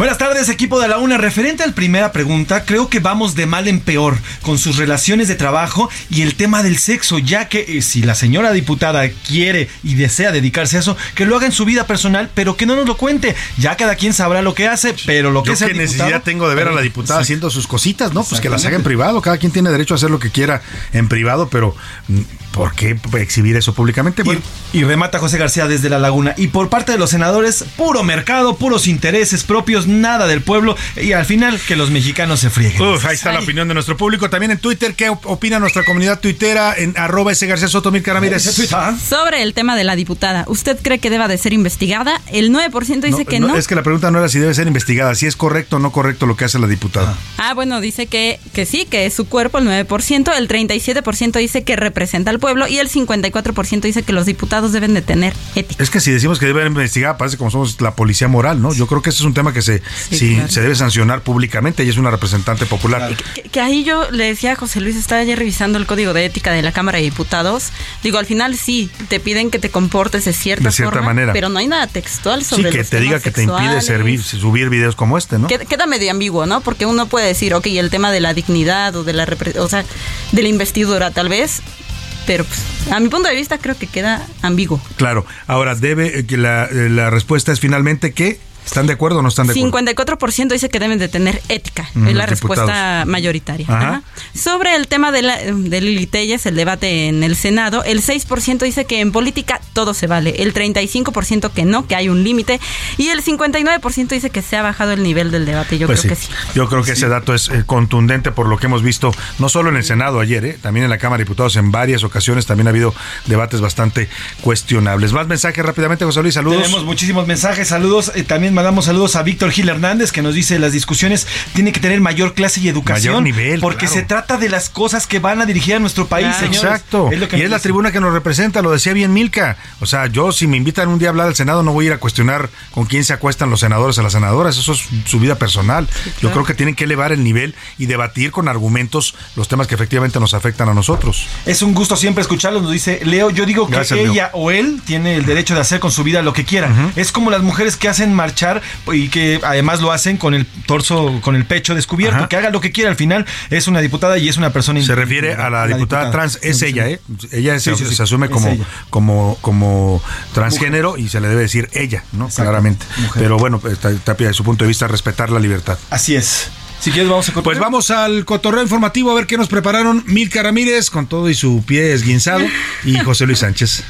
S17: Buenas tardes, equipo de la UNA. Referente a la primera pregunta, creo que vamos de mal en peor con sus relaciones de trabajo y el tema del sexo, ya que eh, si la señora diputada quiere y desea dedicarse a eso, que lo haga en su vida personal, pero que no nos lo cuente. Ya cada quien sabrá lo que hace, pero lo que
S5: Yo
S17: es
S5: qué
S17: diputado-
S5: necesidad tengo de ver a la diputada
S17: Sí.
S5: haciendo sus cositas, ¿no? Pues que las haga en privado. Cada quien tiene derecho a hacer lo que quiera en privado, pero mm, ¿por qué exhibir eso públicamente? Bueno,
S17: Y, y remata José García desde La Laguna. Y por parte de los senadores, puro mercado, puros intereses propios, nada del pueblo. Y al final, que los mexicanos se frieguen.
S5: Uf, ahí está la opinión de nuestro público. También en Twitter, ¿qué op- opina nuestra comunidad tuitera en arroba ese García Soto Mil Ramírez?
S25: Sobre el tema de la diputada, ¿usted cree que deba de ser investigada? El 9% dice que no.
S5: Es que la pregunta no era si debe ser investigada, si es correcto o no correcto lo que hace la diputada.
S25: Ah, bueno, dice que, que sí, que es su cuerpo el 9%, el 37% dice que representa al pueblo y el 54% dice que los diputados deben de tener ética.
S5: Es que si decimos que debe investigar, parece como somos la policía moral, ¿no? Yo creo que ese es un tema que se, sí,
S25: claro.
S5: se debe sancionar públicamente y es una representante popular.
S25: Que, que ahí yo le decía a José Luis, estaba ayer revisando el código de ética de la Cámara de Diputados. Digo, al final sí, te piden que te comportes de cierta,
S5: De cierta
S25: forma,
S5: manera.
S25: pero no hay nada textual
S5: Sí,
S25: sobre
S5: que
S25: los
S5: te diga que te impide servir, subir videos como este, ¿no?
S25: Queda, medio ambiguo, ¿no? Porque uno puede decir, ok, el tema de la dignidad o de la, o sea, de la investidura tal vez, pero pues, a mi punto de vista creo que queda ambiguo.
S5: Claro. Ahora, debe, eh, que la, eh, la respuesta es finalmente que ¿están de acuerdo o no están de acuerdo?
S25: 54% dice que deben de tener ética,
S5: Mm,
S25: es la respuesta
S5: diputados.
S25: mayoritaria.
S5: Ajá.
S25: Ajá. Sobre el tema de, la, de Lili Telles, el debate en el Senado, el 6% dice que en política todo se vale, el 35% que no, que hay un límite, y el 59% dice que se ha bajado el nivel del debate. Yo
S5: Pues
S25: creo
S5: sí.
S25: que sí.
S5: Yo creo que ese dato es eh, contundente por lo que hemos visto, no solo en el Senado ayer, eh, también en la Cámara de Diputados en varias ocasiones también ha habido debates bastante cuestionables. Más mensajes rápidamente, José Luis, saludos.
S17: Tenemos muchísimos mensajes, saludos. Eh, también mandamos saludos a Víctor Gil Hernández, que nos dice las discusiones tienen que tener mayor clase y educación.
S5: Mayor nivel,
S17: Porque
S5: claro.
S17: se trata de las cosas que van a dirigir a nuestro país, señores.
S5: Exacto.
S17: Es lo que
S5: y es la tribuna que nos representa, lo decía bien Milka. O sea, yo si me invitan un día a hablar al Senado no voy a ir a cuestionar con quién se acuestan los senadores o las senadoras, eso es su vida personal. Yo creo que tienen que elevar el nivel y debatir con argumentos los temas que efectivamente nos afectan a nosotros.
S17: Es un gusto siempre escucharlos. Nos dice Leo, yo digo que
S5: Gracias, Leo.
S17: ella o él tiene el derecho de hacer con su vida lo que quiera. Es como las mujeres que hacen marchar y que además lo hacen con el torso, con el pecho descubierto.
S5: Ajá.
S17: Que haga lo que quiera. Al final es una diputada y es una persona.
S5: Se refiere a la, diputada, trans, es
S17: Sí,
S5: ella. ¿eh? Ella se,
S17: sí, sí.
S5: se asume
S17: Es
S5: como,
S17: ella.
S5: como, como transgénero y se le debe decir ella, ¿no? Claramente.
S17: mujer.
S5: Pero bueno, pues, está de su punto de vista respetar la libertad.
S17: Así es. Si quieres, vamos a
S5: Pues vamos al cotorreo informativo a ver qué nos prepararon Milka Ramírez con todo y su pie esguinzado y José Luis Sánchez.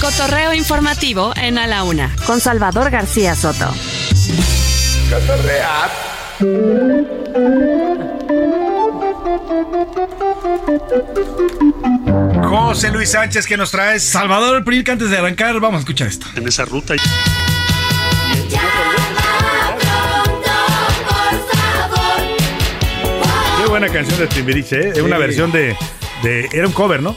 S1: Cotorreo informativo en A la Una con Salvador García Soto.
S5: José Luis Sánchez, ¿qué nos traes?
S17: Salvador, el que antes de arrancar, vamos a escuchar esto.
S26: En esa ruta.
S5: Qué buena canción de Timbiriche, ¿eh? Es una
S17: Sí.
S5: versión de, de... Era un cover, ¿no?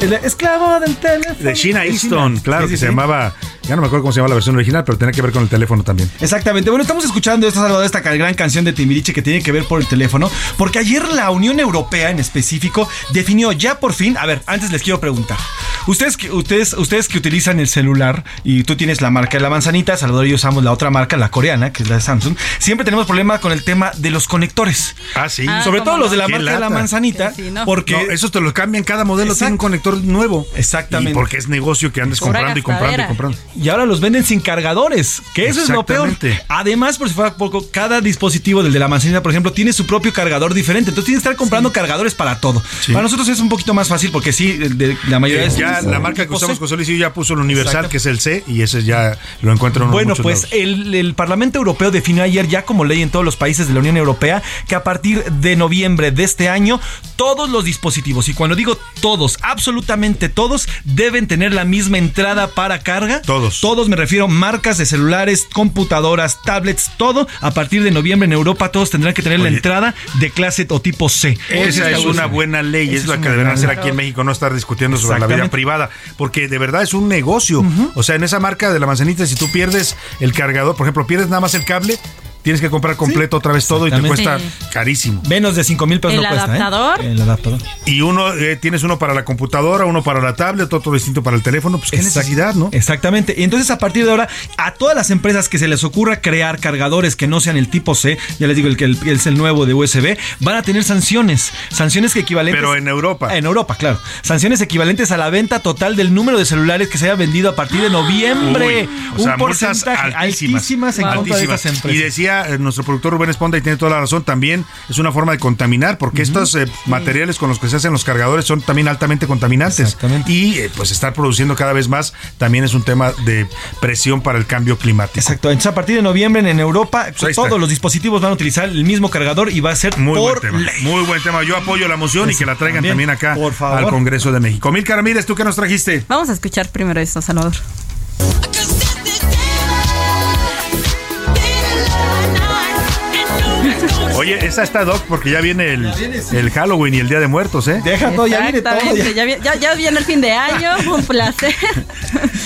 S17: El esclavo del teléfono.
S5: De Sheena Easton, claro,
S17: Sí,
S5: que
S17: sí,
S5: se
S17: sí.
S5: llamaba... Ya no me acuerdo cómo se llama la versión original, pero tenía que ver con el teléfono también.
S17: Exactamente. Bueno, estamos escuchando esta Salvador, esta gran canción de Timbiriche que tiene que ver por el teléfono, porque ayer la Unión Europea en específico definió ya por fin. A ver, antes les quiero preguntar. Ustedes que ustedes ustedes que utilizan el celular y tú tienes la marca de la manzanita, Salvador y yo usamos la otra marca, la coreana, que es la de Samsung. Siempre tenemos problema con el tema de los conectores.
S5: Ah, sí.
S17: Sobre todo los de la marca de la manzanita, porque
S5: No, esos te los cambian, cada modelo tiene un
S17: Exacto.
S5: conector nuevo.
S17: Exactamente.
S5: Y porque es negocio que andes
S17: Pura
S5: comprando y comprando y comprando.
S17: Y ahora los venden sin cargadores, que eso es lo peor. Además, por si fuera poco, cada dispositivo del de la manzanita, por ejemplo, tiene su propio cargador diferente. Entonces tienes que estar comprando cargadores para todo. Para nosotros es un poquito más fácil porque sí, de- la mayoría
S5: Eh,
S17: es
S5: ya Ya, la marca que usamos José Luis y yo ya puso el universal, que es el C, y ese ya lo encuentran en
S17: Bueno,
S5: muchos
S17: pues el, el Parlamento Europeo definió ayer ya como ley en todos los países de la Unión Europea que a partir de noviembre de este año todos los dispositivos, y cuando digo todos, absolutamente todos, deben tener la misma entrada para carga.
S5: Todos.
S17: Todos me refiero marcas de celulares, computadoras, tablets, todo. A partir de noviembre en Europa todos tendrán que tener la entrada de clase o tipo C.
S5: Esa es una buena ley, es
S17: es
S5: la que deberán hacer aquí en México, no estar discutiendo sobre la vida privada, porque de verdad es un negocio. O sea, en esa marca de la manzanita, si tú pierdes el cargador, por ejemplo, pierdes nada más el cable, tienes que comprar completo otra vez todo y te cuesta carísimo.
S17: Menos de 5 mil pesos
S25: ¿El
S17: no cuesta, ¿eh?
S25: adaptador?
S17: El adaptador.
S5: Y uno, eh, tienes uno para la computadora, uno para la tablet, otro distinto para el teléfono, pues qué
S17: Exact-
S5: necesidad, ¿no?
S17: Exactamente. Y entonces a partir de ahora, a todas las empresas que se les ocurra crear cargadores que no sean el tipo C, ya les digo, el que es el nuevo de USB, van a tener sanciones. Sanciones que equivalentes.
S5: Pero en Europa.
S17: En Europa, claro. Sanciones equivalentes a la venta total del número de celulares que se haya vendido a partir de noviembre.
S5: Uy, o
S17: Un
S5: sea,
S17: porcentaje
S5: altísimas,
S17: altísimas en contra de estas empresas.
S5: Y decía eh, nuestro productor Rubén Esponda, y tiene toda la razón, también es una forma de contaminar, porque estos eh, materiales con los que se hacen los cargadores son también altamente contaminantes. Y eh, pues estar produciendo cada vez más también es un tema de presión para el cambio climático.
S17: Exacto. Entonces, a partir de noviembre en Europa,
S5: Pues
S17: todos los dispositivos van a utilizar el mismo cargador y va a ser
S5: Muy buen
S17: por
S5: tema.
S17: ley.
S5: Muy buen tema. Yo apoyo la moción y que la traigan
S17: También,
S5: también, acá
S17: por favor.
S5: al Congreso de México. Mil Ramírez, ¿tú qué nos trajiste?
S25: Vamos a escuchar primero esto, Salvador.
S5: Oye, esa está Doc porque ya viene el, el Halloween y el Día de Muertos, ¿eh?
S17: Deja todo, ya viene todo.
S25: Exactamente, ya, ya- ya viene el fin de año, un placer.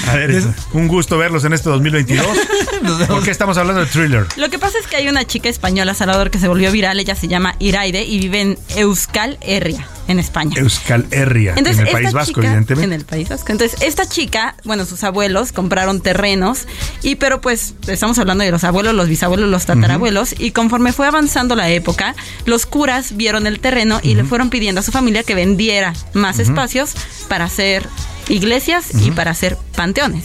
S5: A ver, un gusto verlos en este 2022. ¿Por qué estamos hablando de thriller?
S25: Lo que pasa es que hay una chica española, Salvador, que se volvió viral, ella se llama Iraide y vive en Euskal Herria, en España.
S5: Euskal Herria, en el País Vasco,
S25: chica-
S5: evidentemente.
S25: En el País Vasco. Entonces, esta chica, bueno, sus abuelos compraron terrenos y pero pues estamos hablando de los abuelos, los bisabuelos, los tatarabuelos y conforme fue avanzando la época, los curas vieron el terreno y le fueron pidiendo a su familia que vendiera más espacios para hacer iglesias y para hacer panteones.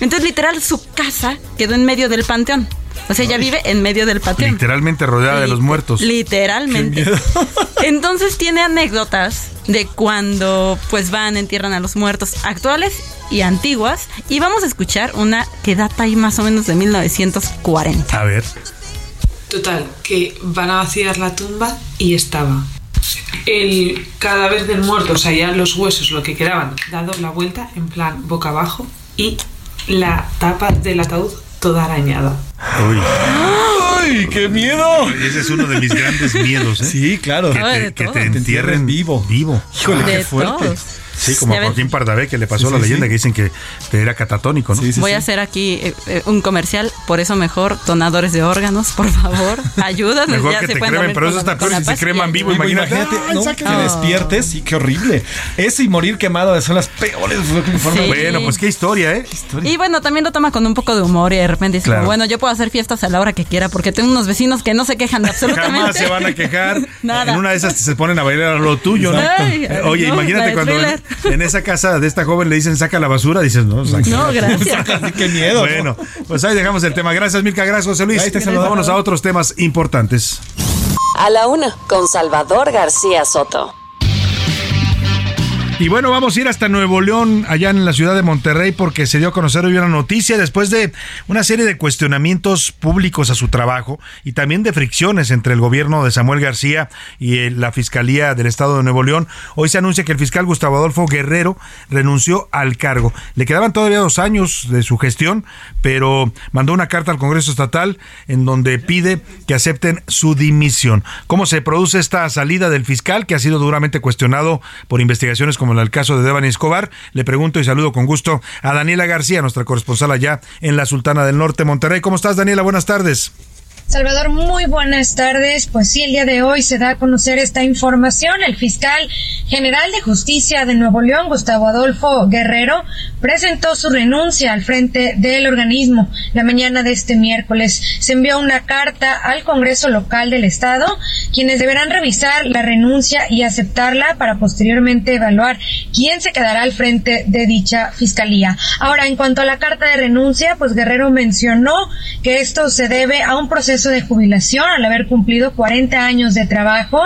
S25: Entonces, literal, su casa quedó en medio del panteón. O sea, ella vive en medio del panteón.
S5: Literalmente rodeada de los muertos.
S25: Literalmente. Entonces tiene anécdotas de cuando pues van, entierran a los muertos actuales y antiguas. Y vamos a escuchar una que data ahí más o menos de 1940.
S5: A ver.
S26: Total, que van a vaciar la tumba y estaba el cadáver del muerto, o sea, ya los huesos, lo que quedaban, dado la vuelta en plan boca abajo y la tapa del ataúd toda arañada.
S5: Uy.
S17: ¡Ay, qué miedo!
S5: Ese es uno de mis grandes miedos, ¿eh?
S17: Sí, claro.
S5: Que te, que entierren vivo. Vivo.
S17: Híjole, qué fuerte.
S25: todos.
S5: Sí, como a. Joaquín Pardavé que le pasó
S17: Sí,
S5: la
S17: sí,
S5: leyenda
S17: sí.
S5: que dicen que te era catatónico, ¿no?
S25: Voy a hacer aquí eh, eh, un comercial, por eso mejor donadores de órganos, por favor, ayúdanos.
S5: Mejor
S25: ya
S5: que
S25: se
S5: te cremen, pero eso está peor si se creman vivo,
S17: Vivo,
S5: imagínate.
S17: imagínate, ¿no? que despiertes, sí, qué horrible. Eso y morir quemado son las peores formas.
S5: Bueno, pues qué historia, ¿eh?
S25: Y bueno, también lo toma con un poco de humor y de repente dice,
S5: Claro.
S25: bueno, yo puedo hacer fiestas a la hora que quiera porque tengo unos vecinos que no se quejan de absolutamente
S5: Jamás se van a quejar.
S25: Nada.
S5: En una de esas se ponen a bailar a lo tuyo, ¿no?
S25: Ay,
S5: Oye,
S25: no,
S5: imagínate cuando
S25: thriller.
S5: En esa casa de esta joven le dicen saca la basura, dices, no, saca.
S25: No, gracias.
S17: qué miedo.
S5: Bueno, pues ahí dejamos el tema. Gracias, Mirka. Gracias, José Luis.
S17: Ahí Salvador.
S5: Vámonos a otros temas importantes.
S1: A la una, con Salvador García Soto.
S5: Y bueno, vamos a ir hasta Nuevo León, allá en la ciudad de Monterrey, porque se dio a conocer hoy una noticia después de una serie de cuestionamientos públicos a su trabajo y también de fricciones entre el gobierno de Samuel García y eh, la Fiscalía del Estado de Nuevo León. Hoy se anuncia que el fiscal Gustavo Adolfo Guerrero renunció al cargo. Le quedaban todavía dos años de su gestión, pero mandó una carta al Congreso Estatal en donde pide que acepten su dimisión. ¿Cómo se produce esta salida del fiscal que ha sido duramente cuestionado por investigaciones como el caso de Devani Escobar? Le pregunto y saludo con gusto a Daniela García, nuestra corresponsal allá en la Sultana del Norte, Monterrey. ¿Cómo estás, Daniela? Buenas tardes.
S27: Salvador, muy buenas tardes. Pues sí, el día de hoy se da a conocer esta información. El fiscal general de justicia de Nuevo León, Gustavo Adolfo Guerrero, presentó su renuncia al frente del organismo la mañana de este miércoles. Se envió una carta al Congreso local del Estado, quienes deberán revisar la renuncia y aceptarla para posteriormente evaluar quién se quedará al frente de dicha fiscalía. Ahora, en cuanto a la carta de renuncia, pues Guerrero mencionó que esto se debe a un proceso de jubilación al haber cumplido 40 años de trabajo.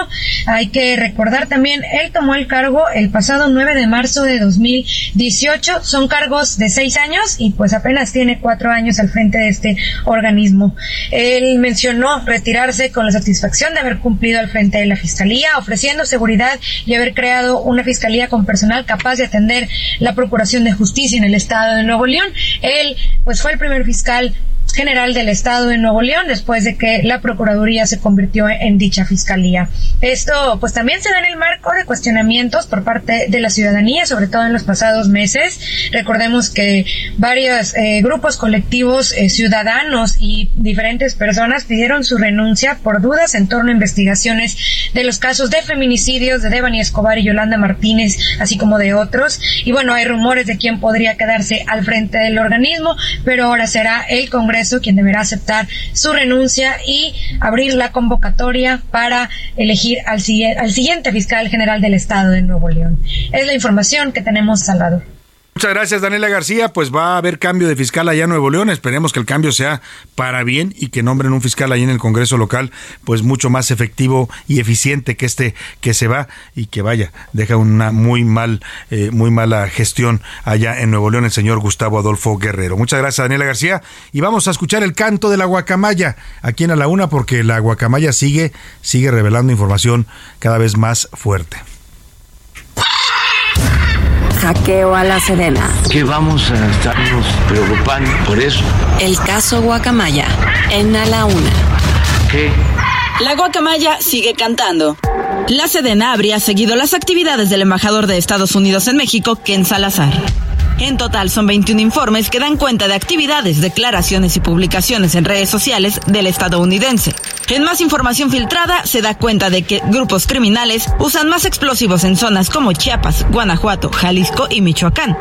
S27: Hay que recordar también, él tomó el cargo el pasado 9 de marzo de 2018. Son cargos de seis años y pues apenas tiene cuatro años al frente de este organismo. Él mencionó retirarse con la satisfacción de haber cumplido al frente de la Fiscalía, ofreciendo seguridad y haber creado una Fiscalía con personal capaz de atender la Procuración de Justicia en el Estado de Nuevo León. Él pues fue el primer fiscal General del Estado de Nuevo León después de que la Procuraduría se convirtió en dicha fiscalía. Esto pues también se da en el marco de cuestionamientos por parte de la ciudadanía, sobre todo en los pasados meses. Recordemos que varios eh, grupos colectivos eh, ciudadanos y diferentes personas pidieron su renuncia por dudas en torno a investigaciones de los casos de feminicidios de Devani Escobar y Yolanda Martínez, así como de otros. Y bueno, hay rumores de quién podría quedarse al frente del organismo, pero ahora será el Congreso quien deberá aceptar su renuncia y abrir la convocatoria para elegir al, al siguiente fiscal general del Estado de Nuevo León. Es la información que tenemos, Salvador.
S5: Muchas gracias, Daniela García. Pues va a haber cambio de fiscal allá en Nuevo León. Esperemos que el cambio sea para bien y que nombren un fiscal ahí en el Congreso local, pues mucho más efectivo y eficiente que este que se va y que vaya, deja una muy mal, eh, muy mala gestión allá en Nuevo León el señor Gustavo Adolfo Guerrero. Muchas gracias, Daniela García. Y vamos a escuchar el canto de la guacamaya aquí en A la Una, porque la guacamaya sigue, sigue revelando información cada vez más fuerte
S1: hackeo a la Sedena.
S28: Que vamos a estarnos preocupando por eso.
S1: El caso Guacamaya, en A la Una.
S28: ¿Qué?
S29: La Guacamaya sigue cantando. La Sedena habría seguido las actividades del embajador de Estados Unidos en México, Ken Salazar. En total son 21 informes que dan cuenta de actividades, declaraciones y publicaciones en redes sociales del estadounidense. En más información filtrada se da cuenta de que grupos criminales usan más explosivos en zonas como Chiapas, Guanajuato, Jalisco y Michoacán.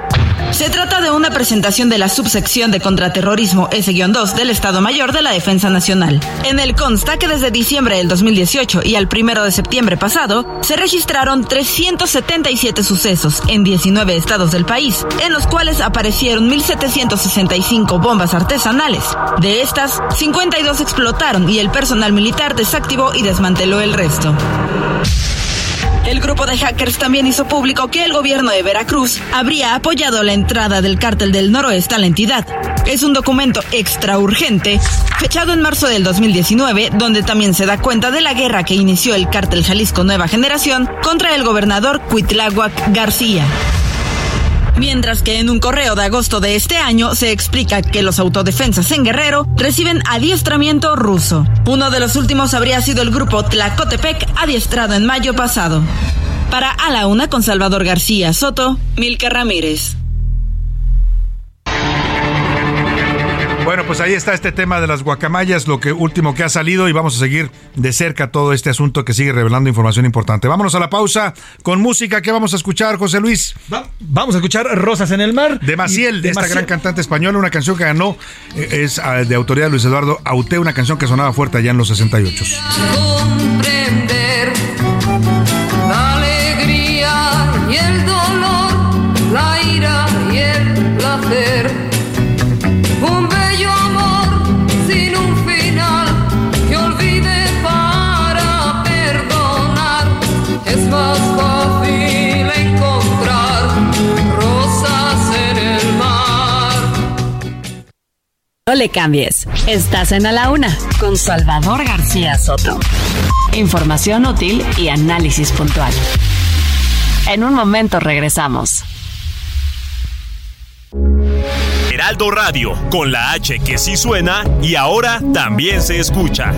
S29: Se trata de una presentación de la subsección de contraterrorismo S-2 del Estado Mayor de la Defensa Nacional. En el consta que desde diciembre del 2018 y al primero de septiembre pasado se registraron 377 sucesos en 19 estados del país, en los cuales aparecieron 1.765 bombas artesanales. De estas, 52 explotaron y el personal militar desactivó y desmanteló el resto. El grupo de hackers también hizo público que el gobierno de Veracruz habría apoyado la entrada del cártel del noroeste a la entidad. Es un documento extra urgente, fechado en marzo del 2019, donde también se da cuenta de la guerra que inició el cártel Jalisco Nueva Generación contra el gobernador Cuitláhuac García. Mientras que en un correo de agosto de este año se explica que los autodefensas en Guerrero reciben adiestramiento ruso. Uno de los últimos habría sido el grupo Tlacotepec adiestrado en mayo pasado. Para A la Una con Salvador García Soto, Milka Ramírez.
S5: Bueno, pues ahí está este tema de las guacamayas, lo que último que ha salido y vamos a seguir de cerca todo este asunto que sigue revelando información importante. Vámonos a la pausa con música que vamos a escuchar, José Luis.
S17: vamos a escuchar Rosas en el mar.
S5: De Maciel, de esta gran cantante española, una canción que ganó, eh, es ah, de autoría de Luis Eduardo Aute, una canción que sonaba fuerte allá en los 68.
S22: Comprender
S1: No le cambies. Estás en A la Una con Salvador García Soto. Información útil y análisis puntual. En un momento regresamos.
S15: Heraldo Radio, con la H que sí suena y ahora también se escucha.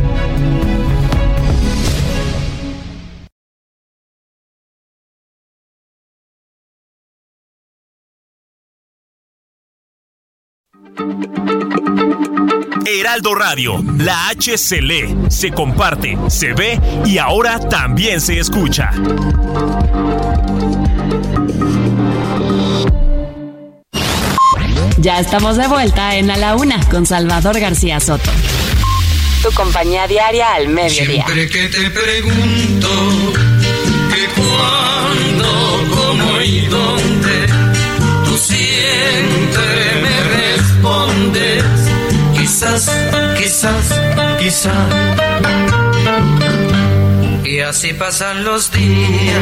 S15: Heraldo Radio, la H se lee, se comparte, se ve y ahora también se escucha.
S1: Ya estamos de vuelta en A la Una con Salvador García Soto. Tu compañía diaria al mediodía.
S4: Siempre que te pregunto que cuándo, cómo y dónde, tú siempre me respondes quizás, quizás,
S24: quizá. Y así pasan los días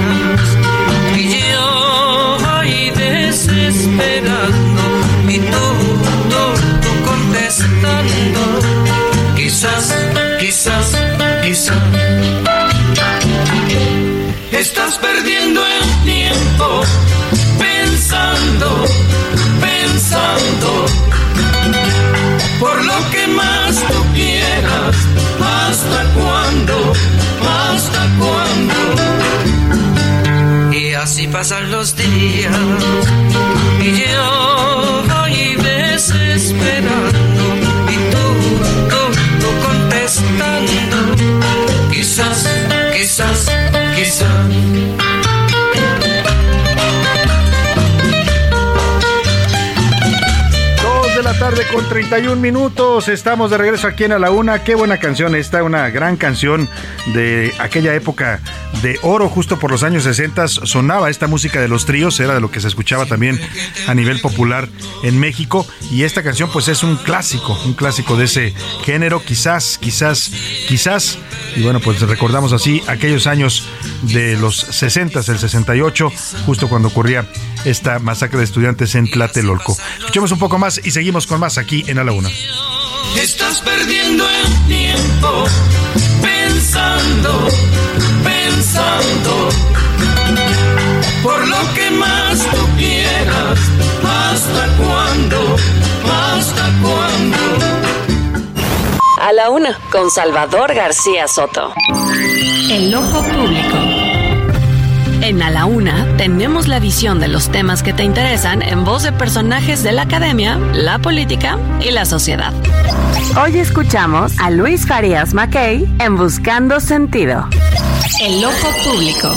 S24: y yo ahí desesperando y tú, tú contestando. Quizás, quizás, quizás. Estás perdiendo el tiempo pensando, pensando por lo que más tú quieras. ¿Hasta cuándo? ¿Hasta cuándo? Y así pasan los días y yo voy desesperando y tú, tú, tú contestando. Quizás, quizás.
S5: Tarde con 31 minutos. Estamos de regreso aquí en A la Una. Qué buena canción esta, una gran canción de aquella época de oro, justo por los años 60. Sonaba esta música de los tríos, era de lo que se escuchaba también a nivel popular en México. Y esta canción, pues es un clásico, un clásico de ese género. Quizás, quizás, quizás. Y bueno, pues recordamos así aquellos años de los 60, el 68, justo cuando ocurría esta masacre de estudiantes en Tlatelolco. Escuchemos un poco más y seguimos con más aquí en A la Una.
S24: Estás perdiendo el tiempo pensando, pensando por lo que más tú quieras. ¿Hasta cuándo? ¿Hasta cuándo?
S1: A la una, con Salvador García Soto. El ojo público. En A la Una tenemos la visión de los temas que te interesan en voz de personajes de la academia, la política y la sociedad. Hoy escuchamos a Luis Farias Mackay en Buscando Sentido. El ojo público.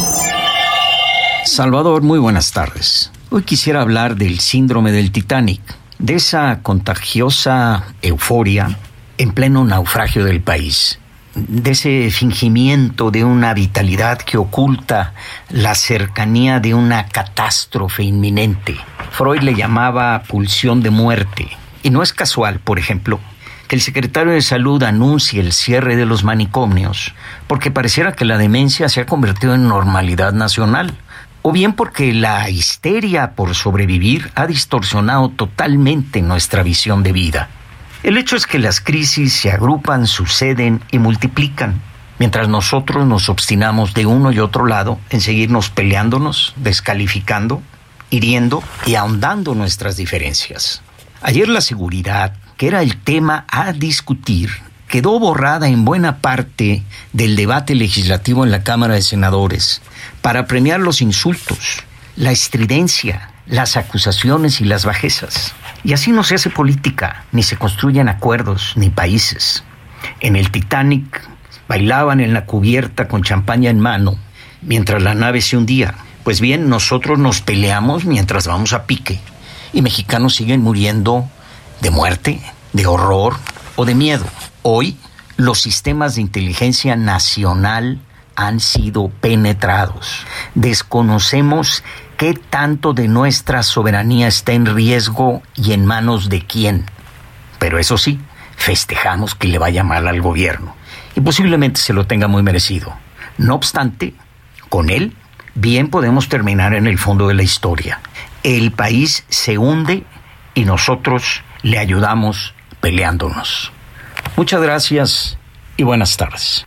S30: Salvador, muy buenas tardes. Hoy quisiera hablar del síndrome del Titanic, de esa contagiosa euforia en pleno naufragio del país, de ese fingimiento de una vitalidad que oculta la cercanía de una catástrofe inminente. Freud le llamaba pulsión de muerte. Y no es casual, por ejemplo, que el secretario de Salud anuncie el cierre de los manicomios, porque pareciera que la demencia se ha convertido en normalidad nacional, o bien porque la histeria por sobrevivir ha distorsionado totalmente nuestra visión de vida. El hecho es que las crisis se agrupan, suceden y multiplican, mientras nosotros nos obstinamos de uno y otro lado en seguirnos peleándonos, descalificando, hiriendo y ahondando nuestras diferencias. Ayer la seguridad, que era el tema a discutir, quedó borrada en buena parte del debate legislativo en la Cámara de Senadores para premiar los insultos, la estridencia, las acusaciones y las bajezas. Y así no se hace política, ni se construyen acuerdos, ni países. En el Titanic bailaban en la cubierta con champaña en mano, mientras la nave se hundía. Pues bien, nosotros nos peleamos mientras vamos a pique, y mexicanos siguen muriendo de muerte, de horror o de miedo. Hoy, los sistemas de inteligencia nacional han sido penetrados. Desconocemos qué tanto de nuestra soberanía está en riesgo y en manos de quién. Pero eso sí, festejamos que le vaya mal al gobierno y posiblemente se lo tenga muy merecido. No obstante, con él bien podemos terminar en el fondo de la historia. El país se hunde y nosotros le ayudamos peleándonos. Muchas gracias y buenas tardes.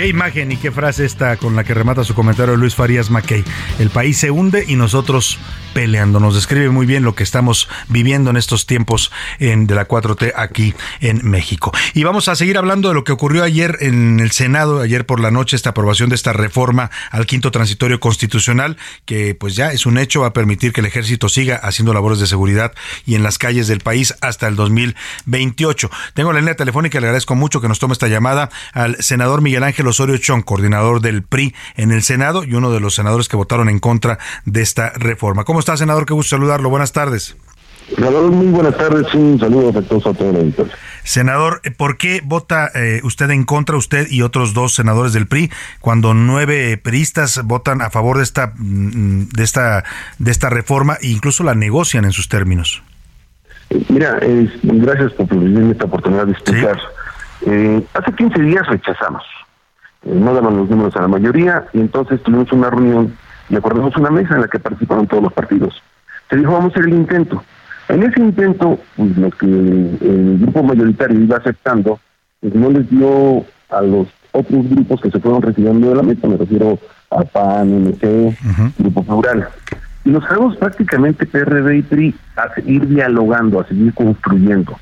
S5: Qué imagen y qué frase esta con la que remata su comentario Luis Farías Mackey. El país se hunde y nosotros peleando. Nos describe muy bien lo que estamos viviendo en estos tiempos en, de la 4T aquí en México. Y vamos a seguir hablando de lo que ocurrió ayer en el Senado, ayer por la noche, esta aprobación de esta reforma al quinto transitorio constitucional, que pues ya es un hecho, va a permitir que el ejército siga haciendo labores de seguridad y en las calles del país hasta el 2028. Tengo la línea telefónica, le agradezco mucho que nos tome esta llamada al senador Miguel Ángel Osorio Chong, coordinador del PRI en el Senado y uno de los senadores que votaron en contra de esta reforma. ¿Cómo está, senador? Qué gusto saludarlo. Buenas tardes.
S31: Senador, muy buenas tardes. Un saludo afectuoso a todo el auditorio.
S5: Senador, ¿por qué vota eh, usted en contra, usted y otros dos senadores del PRI, cuando nueve priistas votan a favor de esta, mm, de esta, de esta reforma e incluso la negocian en sus términos?
S31: Mira, gracias por permitirme esta oportunidad de explicar. Eh, hace 15 días rechazamos. Eh, no daban los números a la mayoría y entonces tuvimos una reunión y acordamos una mesa en la que participaron todos los partidos. Se dijo, vamos a hacer el intento. En ese intento, pues, lo que el grupo mayoritario iba aceptando, pues no les dio a los otros grupos que se fueron retirando de la mesa, me refiero a PAN, MC, Grupo Plural. Y nos quedamos prácticamente PRD y PRI a seguir dialogando, a seguir construyendo.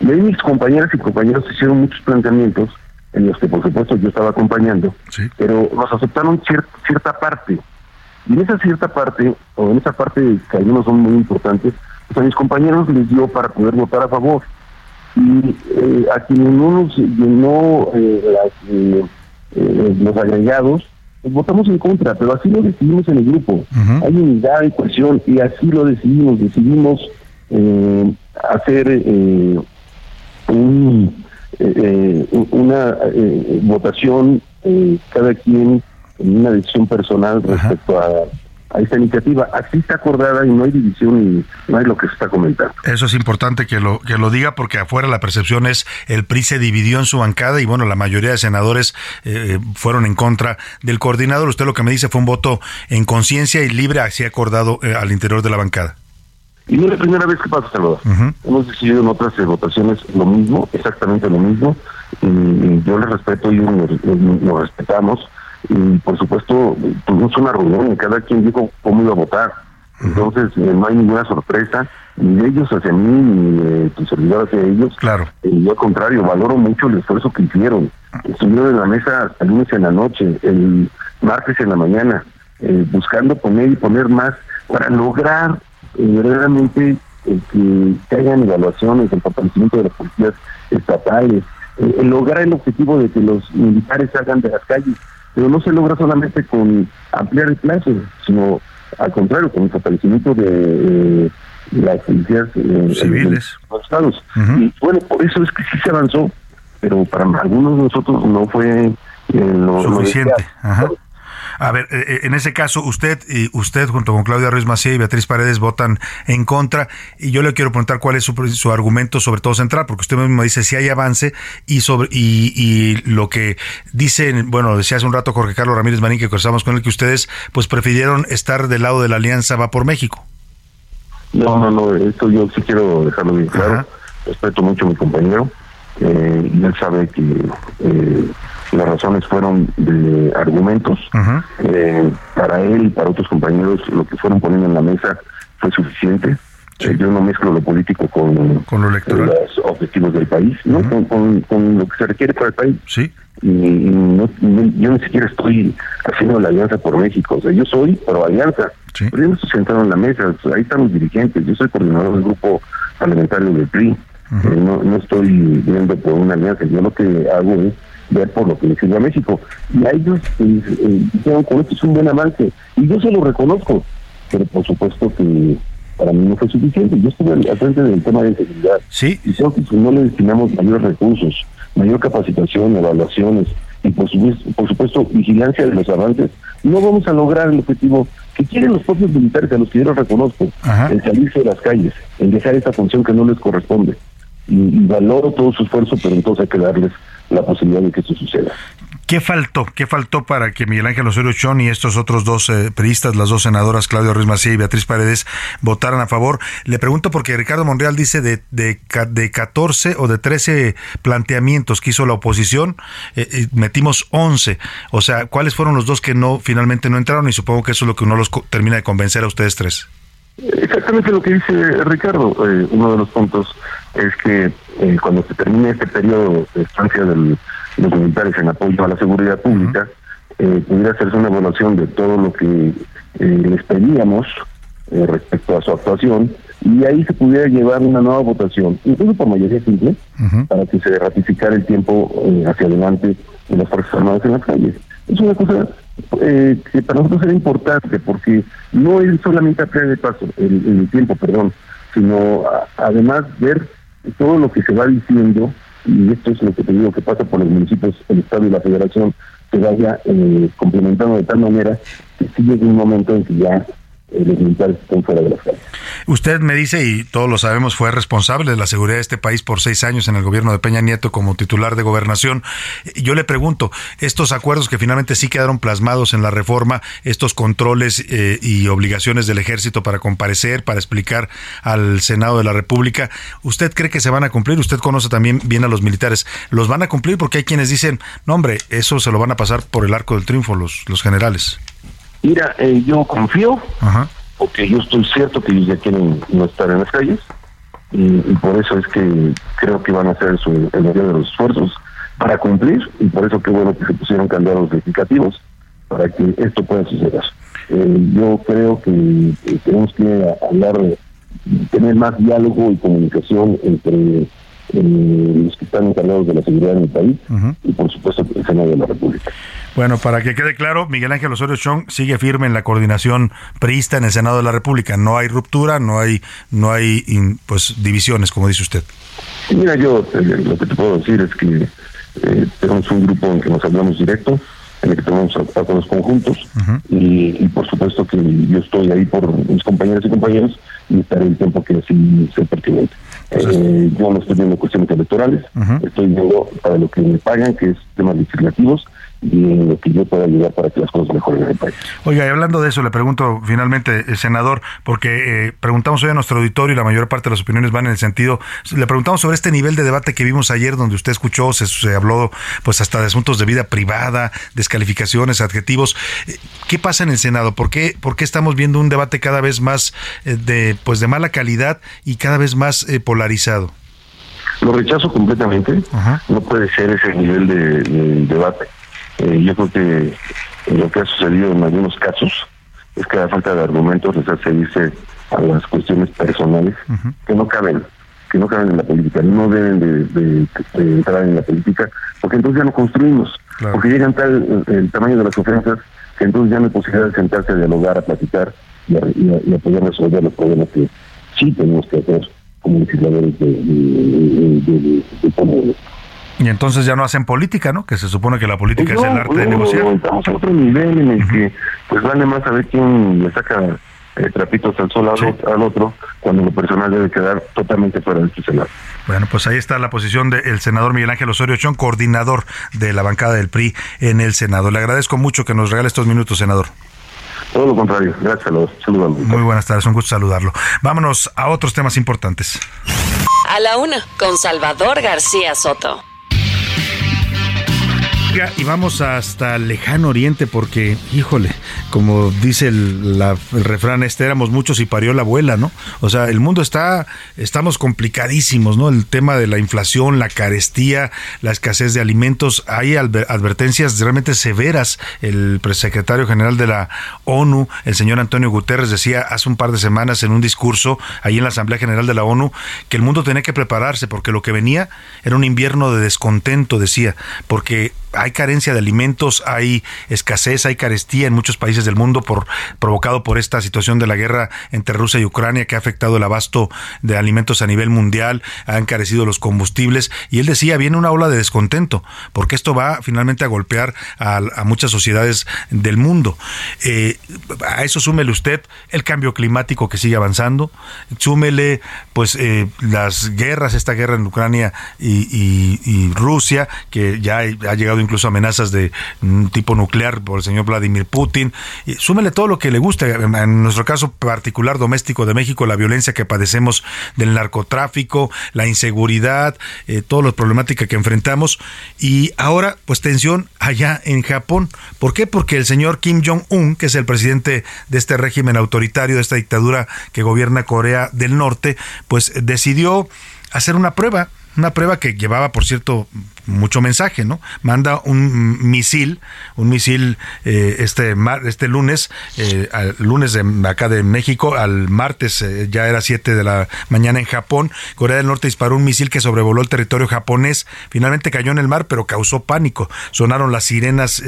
S31: Y ahí mis compañeras y compañeros hicieron muchos planteamientos en los que por supuesto yo estaba acompañando, pero nos aceptaron cier- cierta parte. Y en esa cierta parte, o en esa parte que algunos son muy importantes, pues a mis compañeros les dio para poder votar a favor. Y eh, a quienes no nos llenó eh, las, eh, los agregados, pues votamos en contra, pero así lo decidimos en el grupo. Hay unidad y cohesión y así lo decidimos. Decidimos hacer un, eh, eh, una eh, votación, eh, cada quien en una decisión personal respecto a, a esta iniciativa. Así está acordada y no hay división y no hay lo que se está comentando.
S5: Eso es importante que lo que lo diga porque afuera la percepción es el PRI se dividió en su bancada y bueno, la mayoría de senadores eh, fueron en contra del coordinador. Usted lo que me dice fue un voto en conciencia y libre así acordado eh, al interior de la bancada.
S31: Y no es la primera vez que pasa, Salvador. Hemos decidido en otras eh, votaciones lo mismo, exactamente lo mismo. Y, y yo les respeto y nos, respetamos. Y por supuesto, tuvimos una reunión y cada quien dijo cómo iba a votar. Entonces, eh, no hay ninguna sorpresa, ni de ellos hacia mí, ni de tu servidor hacia ellos.
S5: Claro.
S31: Y yo al contrario, valoro mucho el esfuerzo que hicieron. Estuvieron en la mesa hasta el lunes en la noche, el martes en la mañana, eh, buscando poner y poner más para lograr eh, verdaderamente eh, que, hayan evaluaciones del fortalecimiento de las policías estatales, eh, el lograr el objetivo de que los militares salgan de las calles, pero no se logra solamente con ampliar el plazo, sino al contrario, con el fortalecimiento de, eh, las policías eh,
S5: Civiles.
S31: en los estados. Y bueno, por eso es que sí se avanzó, pero para algunos de nosotros no fue eh, lo,
S5: Suficiente. Ajá. A ver, eh, eh, en ese caso, usted y usted junto con Claudia Ruiz Macía y Beatriz Paredes votan en contra y yo le quiero preguntar cuál es su, su argumento sobre todo central, porque usted mismo dice si hay avance y sobre y, y lo que dicen, bueno, decía hace un rato Jorge Carlos Ramírez Marín que conversamos con él que ustedes pues prefirieron estar del lado de la Alianza Va por México.
S31: No, no, no, esto yo sí quiero dejarlo bien claro. Respeto mucho a mi compañero eh, y él sabe que eh, las razones fueron de argumentos. Eh, para él y para otros compañeros lo que fueron poniendo en la mesa fue suficiente. Eh, yo no mezclo lo político con,
S5: con lo electoral.
S31: los objetivos del país, ¿no? con, con- con lo que se requiere para el país.
S5: Sí.
S31: Y, y no- yo ni siquiera estoy haciendo la alianza por México. O sea, yo soy pro alianza. Pero yo no estoy sentado en la mesa. ahí están los dirigentes. Yo soy coordinador del grupo parlamentario del PRI. Eh, no, no estoy viendo por una alianza. Yo lo que hago es ver por lo que le sirve a México. Y a ellos eh, eh, dijeron, con esto es un buen avance. Y yo se lo reconozco. Pero por supuesto que para mí no fue suficiente. Yo estuve al frente del tema de seguridad.
S5: Sí.
S31: Y creo que si no le destinamos mayores recursos, mayor capacitación, evaluaciones y por supuesto, por supuesto vigilancia de los avances, no vamos a lograr el objetivo que quieren los propios militares, a los que yo los reconozco, en salirse de las calles, en dejar esa función que no les corresponde. Y, y valoro todo su esfuerzo, pero entonces hay que darles la posibilidad de que esto suceda.
S5: ¿Qué faltó? ¿Qué faltó para que Miguel Ángel Osorio Chón y estos otros dos eh, priistas, las dos senadoras, Claudia Ruiz Macía y Beatriz Paredes, votaran a favor? Le pregunto porque Ricardo Monreal dice de, de, de 14 o de 13 planteamientos que hizo la oposición, eh, eh, metimos 11. O sea, ¿cuáles fueron los dos que no finalmente no entraron? Y supongo que eso es lo que uno los termina de convencer a ustedes tres.
S31: Exactamente lo que dice Ricardo. Eh, uno de los puntos es que eh, cuando se termine este periodo de estancia de los militares en apoyo a la seguridad pública, eh, pudiera hacerse una evaluación de todo lo que eh, les pedíamos eh, respecto a su actuación y ahí se pudiera llevar una nueva votación, incluso por mayoría simple, para que se ratificara el tiempo eh, hacia adelante de las Fuerzas Armadas en las calles. Es una cosa eh, que para nosotros era importante porque no es solamente ampliar de paso, el, el tiempo, perdón, sino a- además ver todo lo que se va diciendo y esto es lo que te digo que pasa por los municipios, el Estado y la Federación, se vaya eh, complementando de tal manera que sí llegue un momento en que ya
S5: Usted me dice, y todos lo sabemos, fue responsable de la seguridad de este país por seis años en el gobierno de Peña Nieto como titular de gobernación. Yo le pregunto, estos acuerdos que finalmente sí quedaron plasmados en la reforma, estos controles eh, y obligaciones del ejército para comparecer, para explicar al Senado de la República, ¿usted cree que se van a cumplir? Usted conoce también bien a los militares. ¿Los van a cumplir? Porque hay quienes dicen, no hombre, eso se lo van a pasar por el arco del triunfo los, los generales.
S31: Mira, eh, yo confío, porque yo estoy cierto que ellos ya quieren no estar en las calles, y, por eso es que creo que van a hacer su, el mayor de los esfuerzos para cumplir, y por eso qué bueno que se pusieron candados legislativos para que esto pueda suceder. Eh, yo creo que tenemos que hablar, tener más diálogo y comunicación entre eh, los que están encargados de la seguridad en el país y por supuesto el Senado de la República.
S5: Bueno, para que quede claro, Miguel Ángel Osorio Chong sigue firme en la coordinación priista en el Senado de la República. No hay ruptura, no hay, no hay pues divisiones, como dice usted.
S31: mira, yo eh, lo que te puedo decir es que eh, tenemos un grupo en que nos hablamos directo, en el que tenemos acuerdos conjuntos y, y, por supuesto que yo estoy ahí por mis compañeras y compañeros y estaré el tiempo que así sea pertinente. Eh, yo no estoy viendo cuestiones electorales, estoy viendo para lo que me pagan, que es temas legislativos, y en lo que yo pueda ayudar para que las cosas mejoren en el país.
S5: Oiga, y hablando de eso, le pregunto finalmente, eh, senador, porque eh, preguntamos hoy a nuestro auditorio y la mayor parte de las opiniones van en el sentido, le preguntamos sobre este nivel de debate que vimos ayer, donde usted escuchó, se, se habló pues hasta de asuntos de vida privada, descalificaciones, adjetivos. Eh, ¿Qué pasa en el Senado? ¿Por qué, por qué estamos viendo un debate cada vez más de, pues de mala calidad y cada vez más polarizado?
S31: Lo rechazo completamente. No puede ser ese nivel de debate eh, yo creo que lo que ha sucedido en algunos casos es que la falta de argumentos les hace irse a las cuestiones personales que no caben, que no caben en la política, no deben de, entrar en la política, porque entonces ya no construimos, porque llegan tal el, tamaño de las ofensas que entonces ya no hay posibilidad de sentarse a dialogar, a platicar y a, poder resolver los problemas que sí tenemos que hacer como legisladores de, de, de,
S5: y entonces ya no hacen política, ¿no? Que se supone que la política es el arte de negociar.
S31: estamos a otro nivel en el que pues vale más a ver quién le saca eh, trapitos al sol al, otro, cuando lo personal debe quedar totalmente fuera de este escenario.
S5: Bueno, pues ahí está la posición del senador Miguel Ángel Osorio Chón, coordinador de la bancada del PRI en el Senado. Le agradezco mucho que nos regale estos minutos, senador.
S31: Todo lo contrario, gracias, saludos.
S5: Muy buenas tardes, un gusto saludarlo. Vámonos a otros temas importantes.
S1: A la una, con Salvador García Soto
S5: y vamos hasta el lejano oriente porque, híjole, como dice el, refrán este, éramos muchos y parió la abuela, ¿no? O sea, el mundo está, estamos complicadísimos, ¿no? El tema de la inflación, la carestía, la escasez de alimentos, hay advertencias realmente severas. El secretario general de la ONU, el señor Antonio Guterres, decía hace un par de semanas en un discurso ahí en la Asamblea General de la ONU que el mundo tenía que prepararse porque lo que venía era un invierno de descontento, decía, porque hay carencia de alimentos, hay escasez, hay carestía en muchos países del mundo por provocado por esta situación de la guerra entre Rusia y Ucrania que ha afectado el abasto de alimentos a nivel mundial, ha encarecido los combustibles y él decía viene una ola de descontento porque esto va finalmente a golpear a, muchas sociedades del mundo. Eh, a eso súmele usted el cambio climático que sigue avanzando, súmele pues eh, las guerras, esta guerra en Ucrania y Rusia que ya ha llegado incluso amenazas de tipo nuclear por el señor Vladimir Putin. Y súmele todo lo que le guste. En nuestro caso particular doméstico de México, la violencia que padecemos del narcotráfico, la inseguridad, eh, todas las problemáticas que enfrentamos. Y ahora, pues tensión allá en Japón. ¿Por qué? Porque el señor Kim Jong-un, que es el presidente de este régimen autoritario, de esta dictadura que gobierna Corea del Norte, pues decidió hacer una prueba una prueba que llevaba, por cierto, mucho mensaje, ¿no? Manda un misil, un misil eh, este este lunes, eh, al lunes de acá de México, al martes eh, ya era 7 de la mañana en Japón, Corea del Norte disparó un misil que sobrevoló el territorio japonés, finalmente cayó en el mar, pero causó pánico. Sonaron las sirenas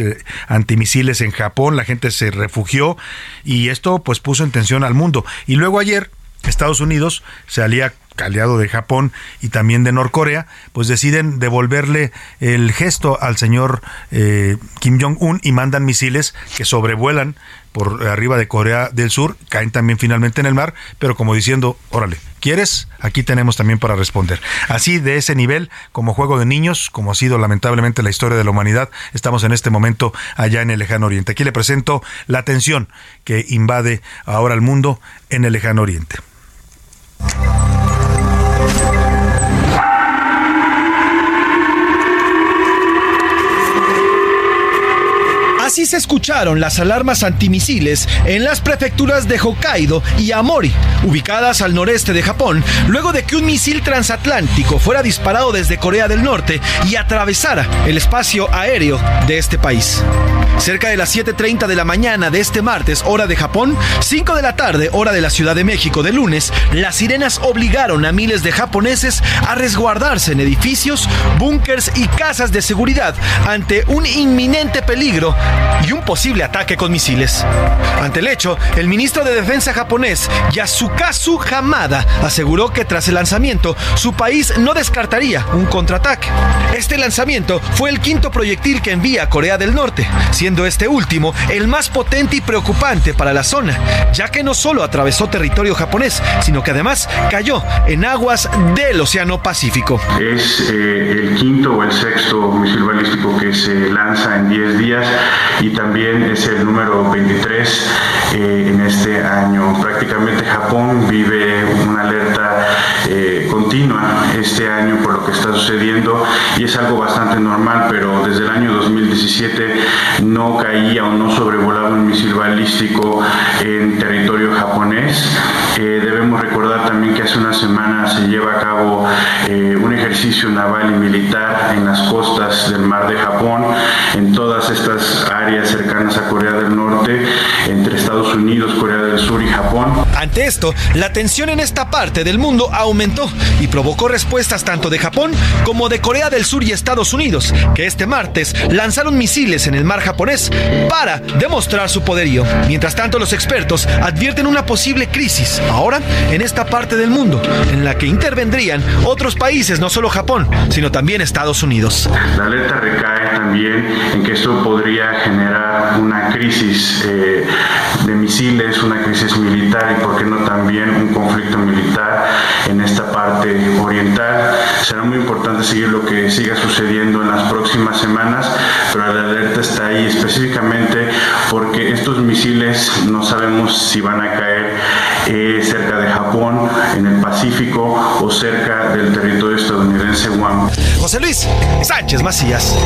S5: antimisiles en Japón, la gente se refugió y esto pues puso en tensión al mundo. Y luego ayer Estados Unidos se aliado de Japón y también de Norcorea, pues deciden devolverle el gesto al señor eh, Kim Jong-un y mandan misiles que sobrevuelan por arriba de Corea del Sur, caen también finalmente en el mar, pero como diciendo, órale, ¿quieres? Aquí tenemos también para responder. Así, de ese nivel, como juego de niños, como ha sido lamentablemente la historia de la humanidad, estamos en este momento allá en el lejano oriente. Aquí le presento la tensión que invade ahora el mundo en el lejano oriente. Thank you.
S17: Así se escucharon las alarmas antimisiles en las prefecturas de Hokkaido y Amori, ubicadas al noreste de Japón, luego de que un misil transatlántico fuera disparado desde Corea del Norte y atravesara el espacio aéreo de este país. Cerca de las 7.30 de la mañana de este martes, hora de Japón, 5 de la tarde, hora de la Ciudad de México de lunes, las sirenas obligaron a miles de japoneses a resguardarse en edificios, búnkers y casas de seguridad ante un inminente peligro y un posible ataque con misiles. Ante el hecho, el ministro de Defensa japonés, Yasukazu Hamada, aseguró que tras el lanzamiento, su país no descartaría un contraataque. Este lanzamiento fue el quinto proyectil que envía Corea del Norte, siendo este último el más potente y preocupante para la zona, ya que no solo atravesó territorio japonés, sino que además cayó en aguas del Océano Pacífico.
S32: Es eh, el quinto o el sexto misil balístico que se lanza en 10 días y también es el número 23 eh, en este año. Prácticamente Japón vive una alerta eh, continua este año por lo que está sucediendo y es algo bastante normal, pero desde el año 2017 no caía o no sobrevolaba un misil balístico en territorio japonés. Eh, debemos recordar también que hace una semana se lleva a cabo un ejercicio naval y militar en las costas del mar de Japón, en todas estas áreas cercanas a Corea del Norte, entre Estados Unidos, Corea del Sur y Japón.
S17: Ante esto, la tensión en esta parte del mundo aumentó y provocó respuestas tanto de Japón como de Corea del Sur y Estados Unidos, que este martes lanzaron misiles en el mar japonés para demostrar su poderío. Mientras tanto, los expertos advierten una posible crisis ahora en esta parte del mundo, en la que intervendrían otros países, no solo Japón, sino también Estados Unidos.
S32: La alerta recae también en que esto podría generar una crisis eh, de misiles, una crisis militar y, por qué no, también un conflicto militar en esta parte oriental. Será muy importante seguir lo que siga sucediendo en las próximas semanas, pero la alerta está ahí específicamente porque estos misiles no sabemos si van a caer eh, cerca de Japón, en el Pacífico o cerca del territorio estadounidense Guam.
S17: José Luis Sánchez Macías.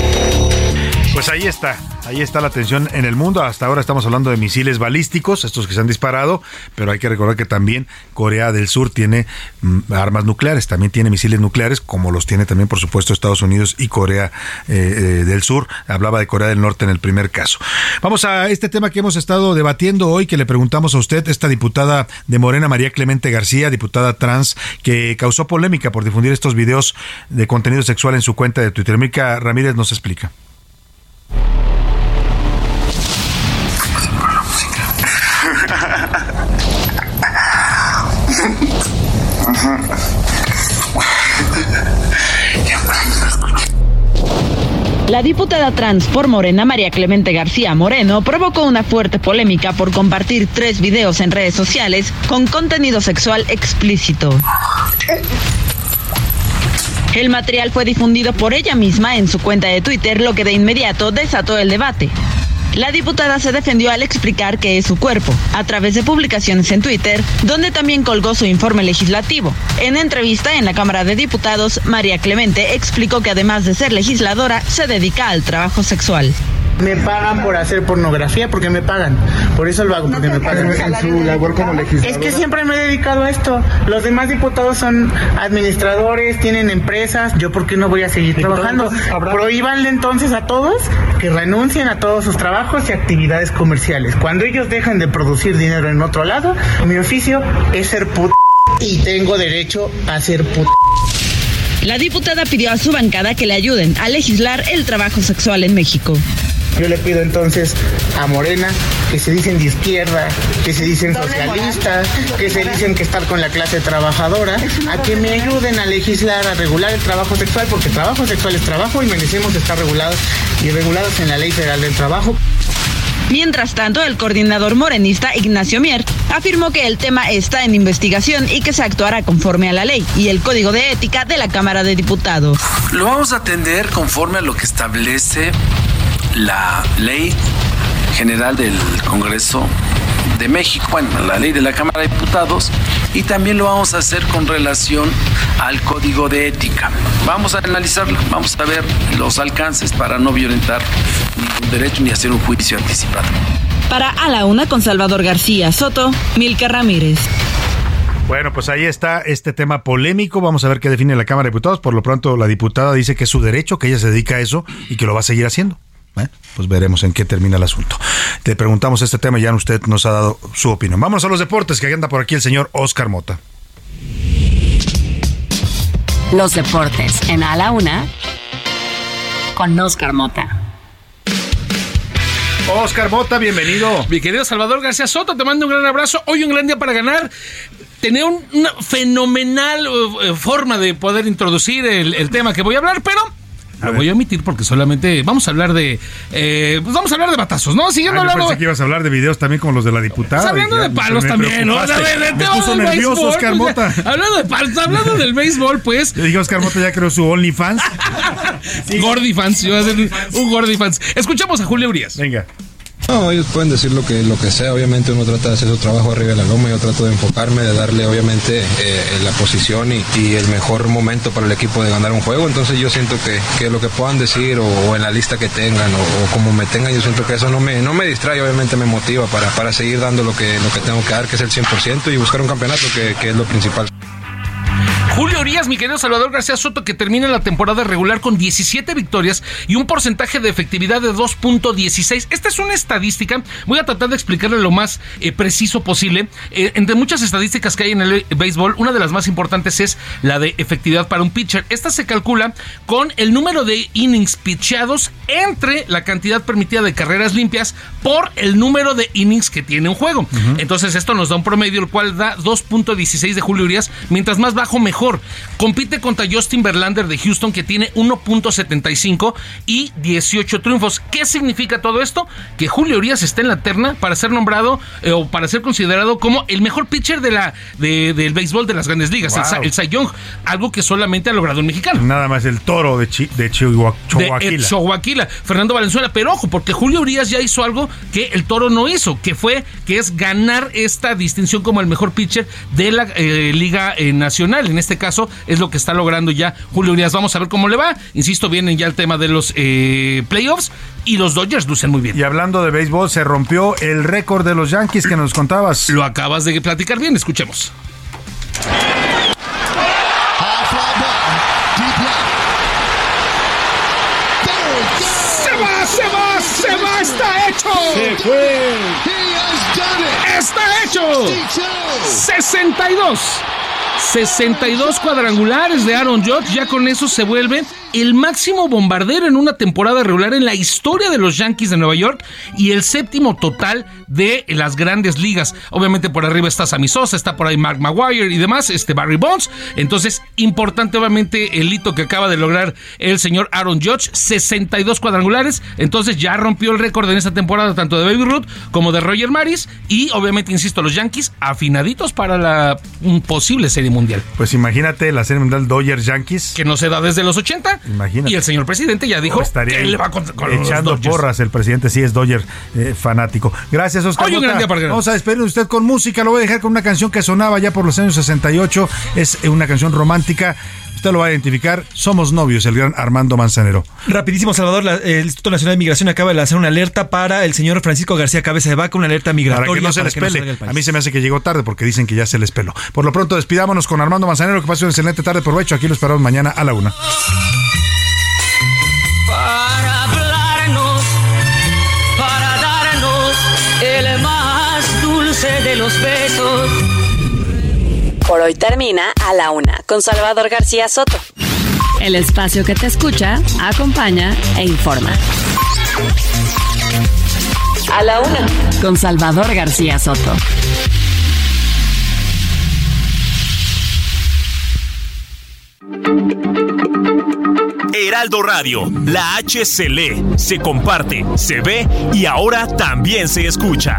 S5: Pues ahí está, ahí está la tensión en el mundo. Hasta ahora estamos hablando de misiles balísticos, estos que se han disparado, pero hay que recordar que también Corea del Sur tiene mm, armas nucleares, también tiene misiles nucleares, como los tiene también, por supuesto, Estados Unidos y Corea eh, eh, del Sur. Hablaba de Corea del Norte en el primer caso. Vamos a este tema que hemos estado debatiendo hoy, que le preguntamos a usted, esta diputada de Morena, María Clemente García, diputada trans, que causó polémica por difundir estos videos de contenido sexual en su cuenta de Twitter. Mica Ramírez nos explica.
S29: La diputada trans por Morena, María Clemente García Moreno, provocó una fuerte polémica por compartir tres videos en redes sociales con contenido sexual explícito. El material fue difundido por ella misma en su cuenta de Twitter, lo que de inmediato desató el debate. La diputada se defendió al explicar que es su cuerpo, a través de publicaciones en Twitter, donde también colgó su informe legislativo. En entrevista en la Cámara de Diputados, María Clemente explicó que además de ser legisladora, se dedica al trabajo sexual.
S33: Me pagan por hacer pornografía porque me pagan. Por eso lo hago, porque me pagan.
S5: En su labor como legislador.
S33: Es que siempre me he dedicado a esto. Los demás diputados son administradores, tienen empresas. Yo, ¿por qué no voy a seguir trabajando? Prohíbanle entonces a todos que renuncien a todos sus trabajos y actividades comerciales. Cuando ellos dejan de producir dinero en otro lado, mi oficio es ser puto y tengo derecho a ser puto.
S29: La diputada pidió a su bancada que le ayuden a legislar el trabajo sexual en México.
S33: Yo le pido entonces a Morena que se dicen de izquierda, que se dicen socialistas, que se dicen que estar con la clase trabajadora, a que me ayuden a legislar, a regular el trabajo sexual, porque el trabajo sexual es trabajo y merecemos estar regulados y regulados en la Ley Federal del Trabajo.
S29: Mientras tanto, el coordinador morenista Ignacio Mier afirmó que el tema está en investigación y que se actuará conforme a la ley y el código de ética de la Cámara de Diputados.
S34: Lo vamos a atender conforme a lo que establece la ley general del Congreso de México, bueno, la ley de la Cámara de Diputados, y también lo vamos a hacer con relación al código de ética. Vamos a analizarlo, vamos a ver los alcances para no violentar ningún derecho ni hacer un juicio anticipado.
S29: Para A la Una con Salvador García Soto, Milka Ramírez.
S5: Bueno, pues ahí está este tema polémico. Vamos a ver qué define la Cámara de Diputados. Por lo pronto, la diputada dice que es su derecho, que ella se dedica a eso y que lo va a seguir haciendo. ¿Eh? Pues veremos en qué termina el asunto. Te preguntamos este tema y ya usted nos ha dado su opinión. Vamos a los deportes, que anda por aquí el señor Oscar Mota.
S1: Los deportes en A la Una con Oscar Mota.
S5: Oscar Mota, bienvenido.
S35: Mi querido Salvador García Soto, te mando un gran abrazo. Hoy un gran día para ganar. Tenía una fenomenal uh, forma de poder introducir el, el tema que voy a hablar, pero lo voy a omitir porque solamente vamos a hablar de. Eh, pues vamos a hablar de batazos, ¿no? Siguiendo
S5: Ay, yo
S35: hablando.
S5: pensé que ibas a hablar de videos también como los de la diputada.
S35: Pues hablando
S5: ya
S35: de palos también, ¿no?
S5: preocupaste.
S35: De- de- de-
S5: Me puso nervioso
S35: béisbol,
S5: Oscar
S35: pues,
S5: Mota.
S35: Hablando de palos, hablando del béisbol, pues.
S5: Yo dije, Oscar Mota ya creó su OnlyFans.
S35: Gordy fans, yo voy a hacer un, un Gordy fans. Escuchamos a Julio Urias.
S5: Venga.
S36: No, ellos pueden decir lo que, lo que sea, obviamente uno trata de hacer su trabajo arriba de la loma, yo trato de enfocarme, de darle obviamente eh, la posición y, y el mejor momento para el equipo de ganar un juego, entonces yo siento que, que lo que puedan decir o, en la lista que tengan o, o como me tengan, yo siento que eso no me, no me distrae, obviamente me motiva para, para seguir dando lo que, lo que tengo que dar, que es el 100% y buscar un campeonato que, que es lo principal.
S35: Julio Urias, mi querido Salvador García Soto, que termina la temporada regular con 17 victorias y un porcentaje de efectividad de 2.16. Esta es una estadística, voy a tratar de explicarle lo más eh, preciso posible. Eh, entre muchas estadísticas que hay en el béisbol, una de las más importantes es la de efectividad para un pitcher. Esta se calcula con el número de innings pitchados entre la cantidad permitida de carreras limpias por el número de innings que tiene un juego. Entonces esto nos da un promedio, el cual da 2.16 de Julio Urias. Mientras más bajo, mejor. Compite contra Justin Verlander de Houston, que tiene 1.75 y 18 triunfos. ¿Qué significa todo esto? Que Julio Urias está en la terna para ser nombrado eh, o para ser considerado como el mejor pitcher de la, de- del béisbol de las grandes ligas, el,
S5: Wow.
S35: El Cy Young, algo que solamente ha logrado un mexicano.
S5: Nada más el toro de, Chi- de Chihuahua.
S35: eh, Chihuahua, Fernando Valenzuela. Pero ojo, porque Julio Urias ya hizo algo que el Toro no hizo, que fue que es ganar esta distinción como el mejor pitcher de la eh, Liga eh, Nacional. En este caso es lo que está logrando ya Julio Urias. Vamos a ver cómo le va. Insisto, vienen ya el tema de los eh, playoffs y los Dodgers lucen muy bien.
S5: Y hablando de béisbol, se rompió el récord de los Yankees que nos contabas.
S35: Lo acabas de platicar bien, escuchemos.
S37: Se va, se va, se va, está hecho.
S5: Se fue.
S35: Está hecho. 62. 62 cuadrangulares de Aaron Judge, ya con eso se vuelve el máximo bombardero en una temporada regular en la historia de los Yankees de Nueva York y el séptimo total de las grandes ligas. Obviamente por arriba está Sammy Sosa, está por ahí Mark Maguire y demás, este Barry Bonds. Entonces, importante obviamente el hito que acaba de lograr el señor Aaron Judge, 62 cuadrangulares. Entonces ya rompió el récord en esta temporada tanto de Baby Ruth como de Roger Maris y obviamente, insisto, los Yankees afinaditos para la posible serie mundial.
S5: Pues imagínate la serie mundial Dodgers Yankees.
S35: Que no se da desde los 80.
S5: Imagínate.
S35: Y el señor presidente ya dijo
S5: Estaría
S35: que le va con, con
S5: echando porras el presidente, sí es Dodger eh, fanático. Gracias, Oscar.
S35: Hoy un gran día para.
S5: Vamos a despedir de usted con música. Lo voy a dejar con una canción que sonaba ya por los años 68. Es una canción romántica. Usted lo va a identificar. Somos novios, el gran Armando Manzanero.
S17: Rapidísimo, Salvador, la- el Instituto Nacional de Migración acaba de lanzar una alerta para el señor Francisco García Cabeza de Vaca, una alerta migratoria.
S5: Para que no se les pele. a mí se me hace que llegó tarde porque dicen que ya se les peló. Por lo pronto, despidámonos con Armando Manzanero. Que pase una excelente tarde. Provecho. Aquí lo esperamos mañana a la una.
S24: para hablarnos, para darnos el más dulce de los besos.
S1: Por hoy termina A la Una con Salvador García Soto. el espacio que te escucha, acompaña e informa. A la una, con Salvador García Soto.
S15: Heraldo Radio, la H se lee, se comparte, se ve y ahora también se escucha.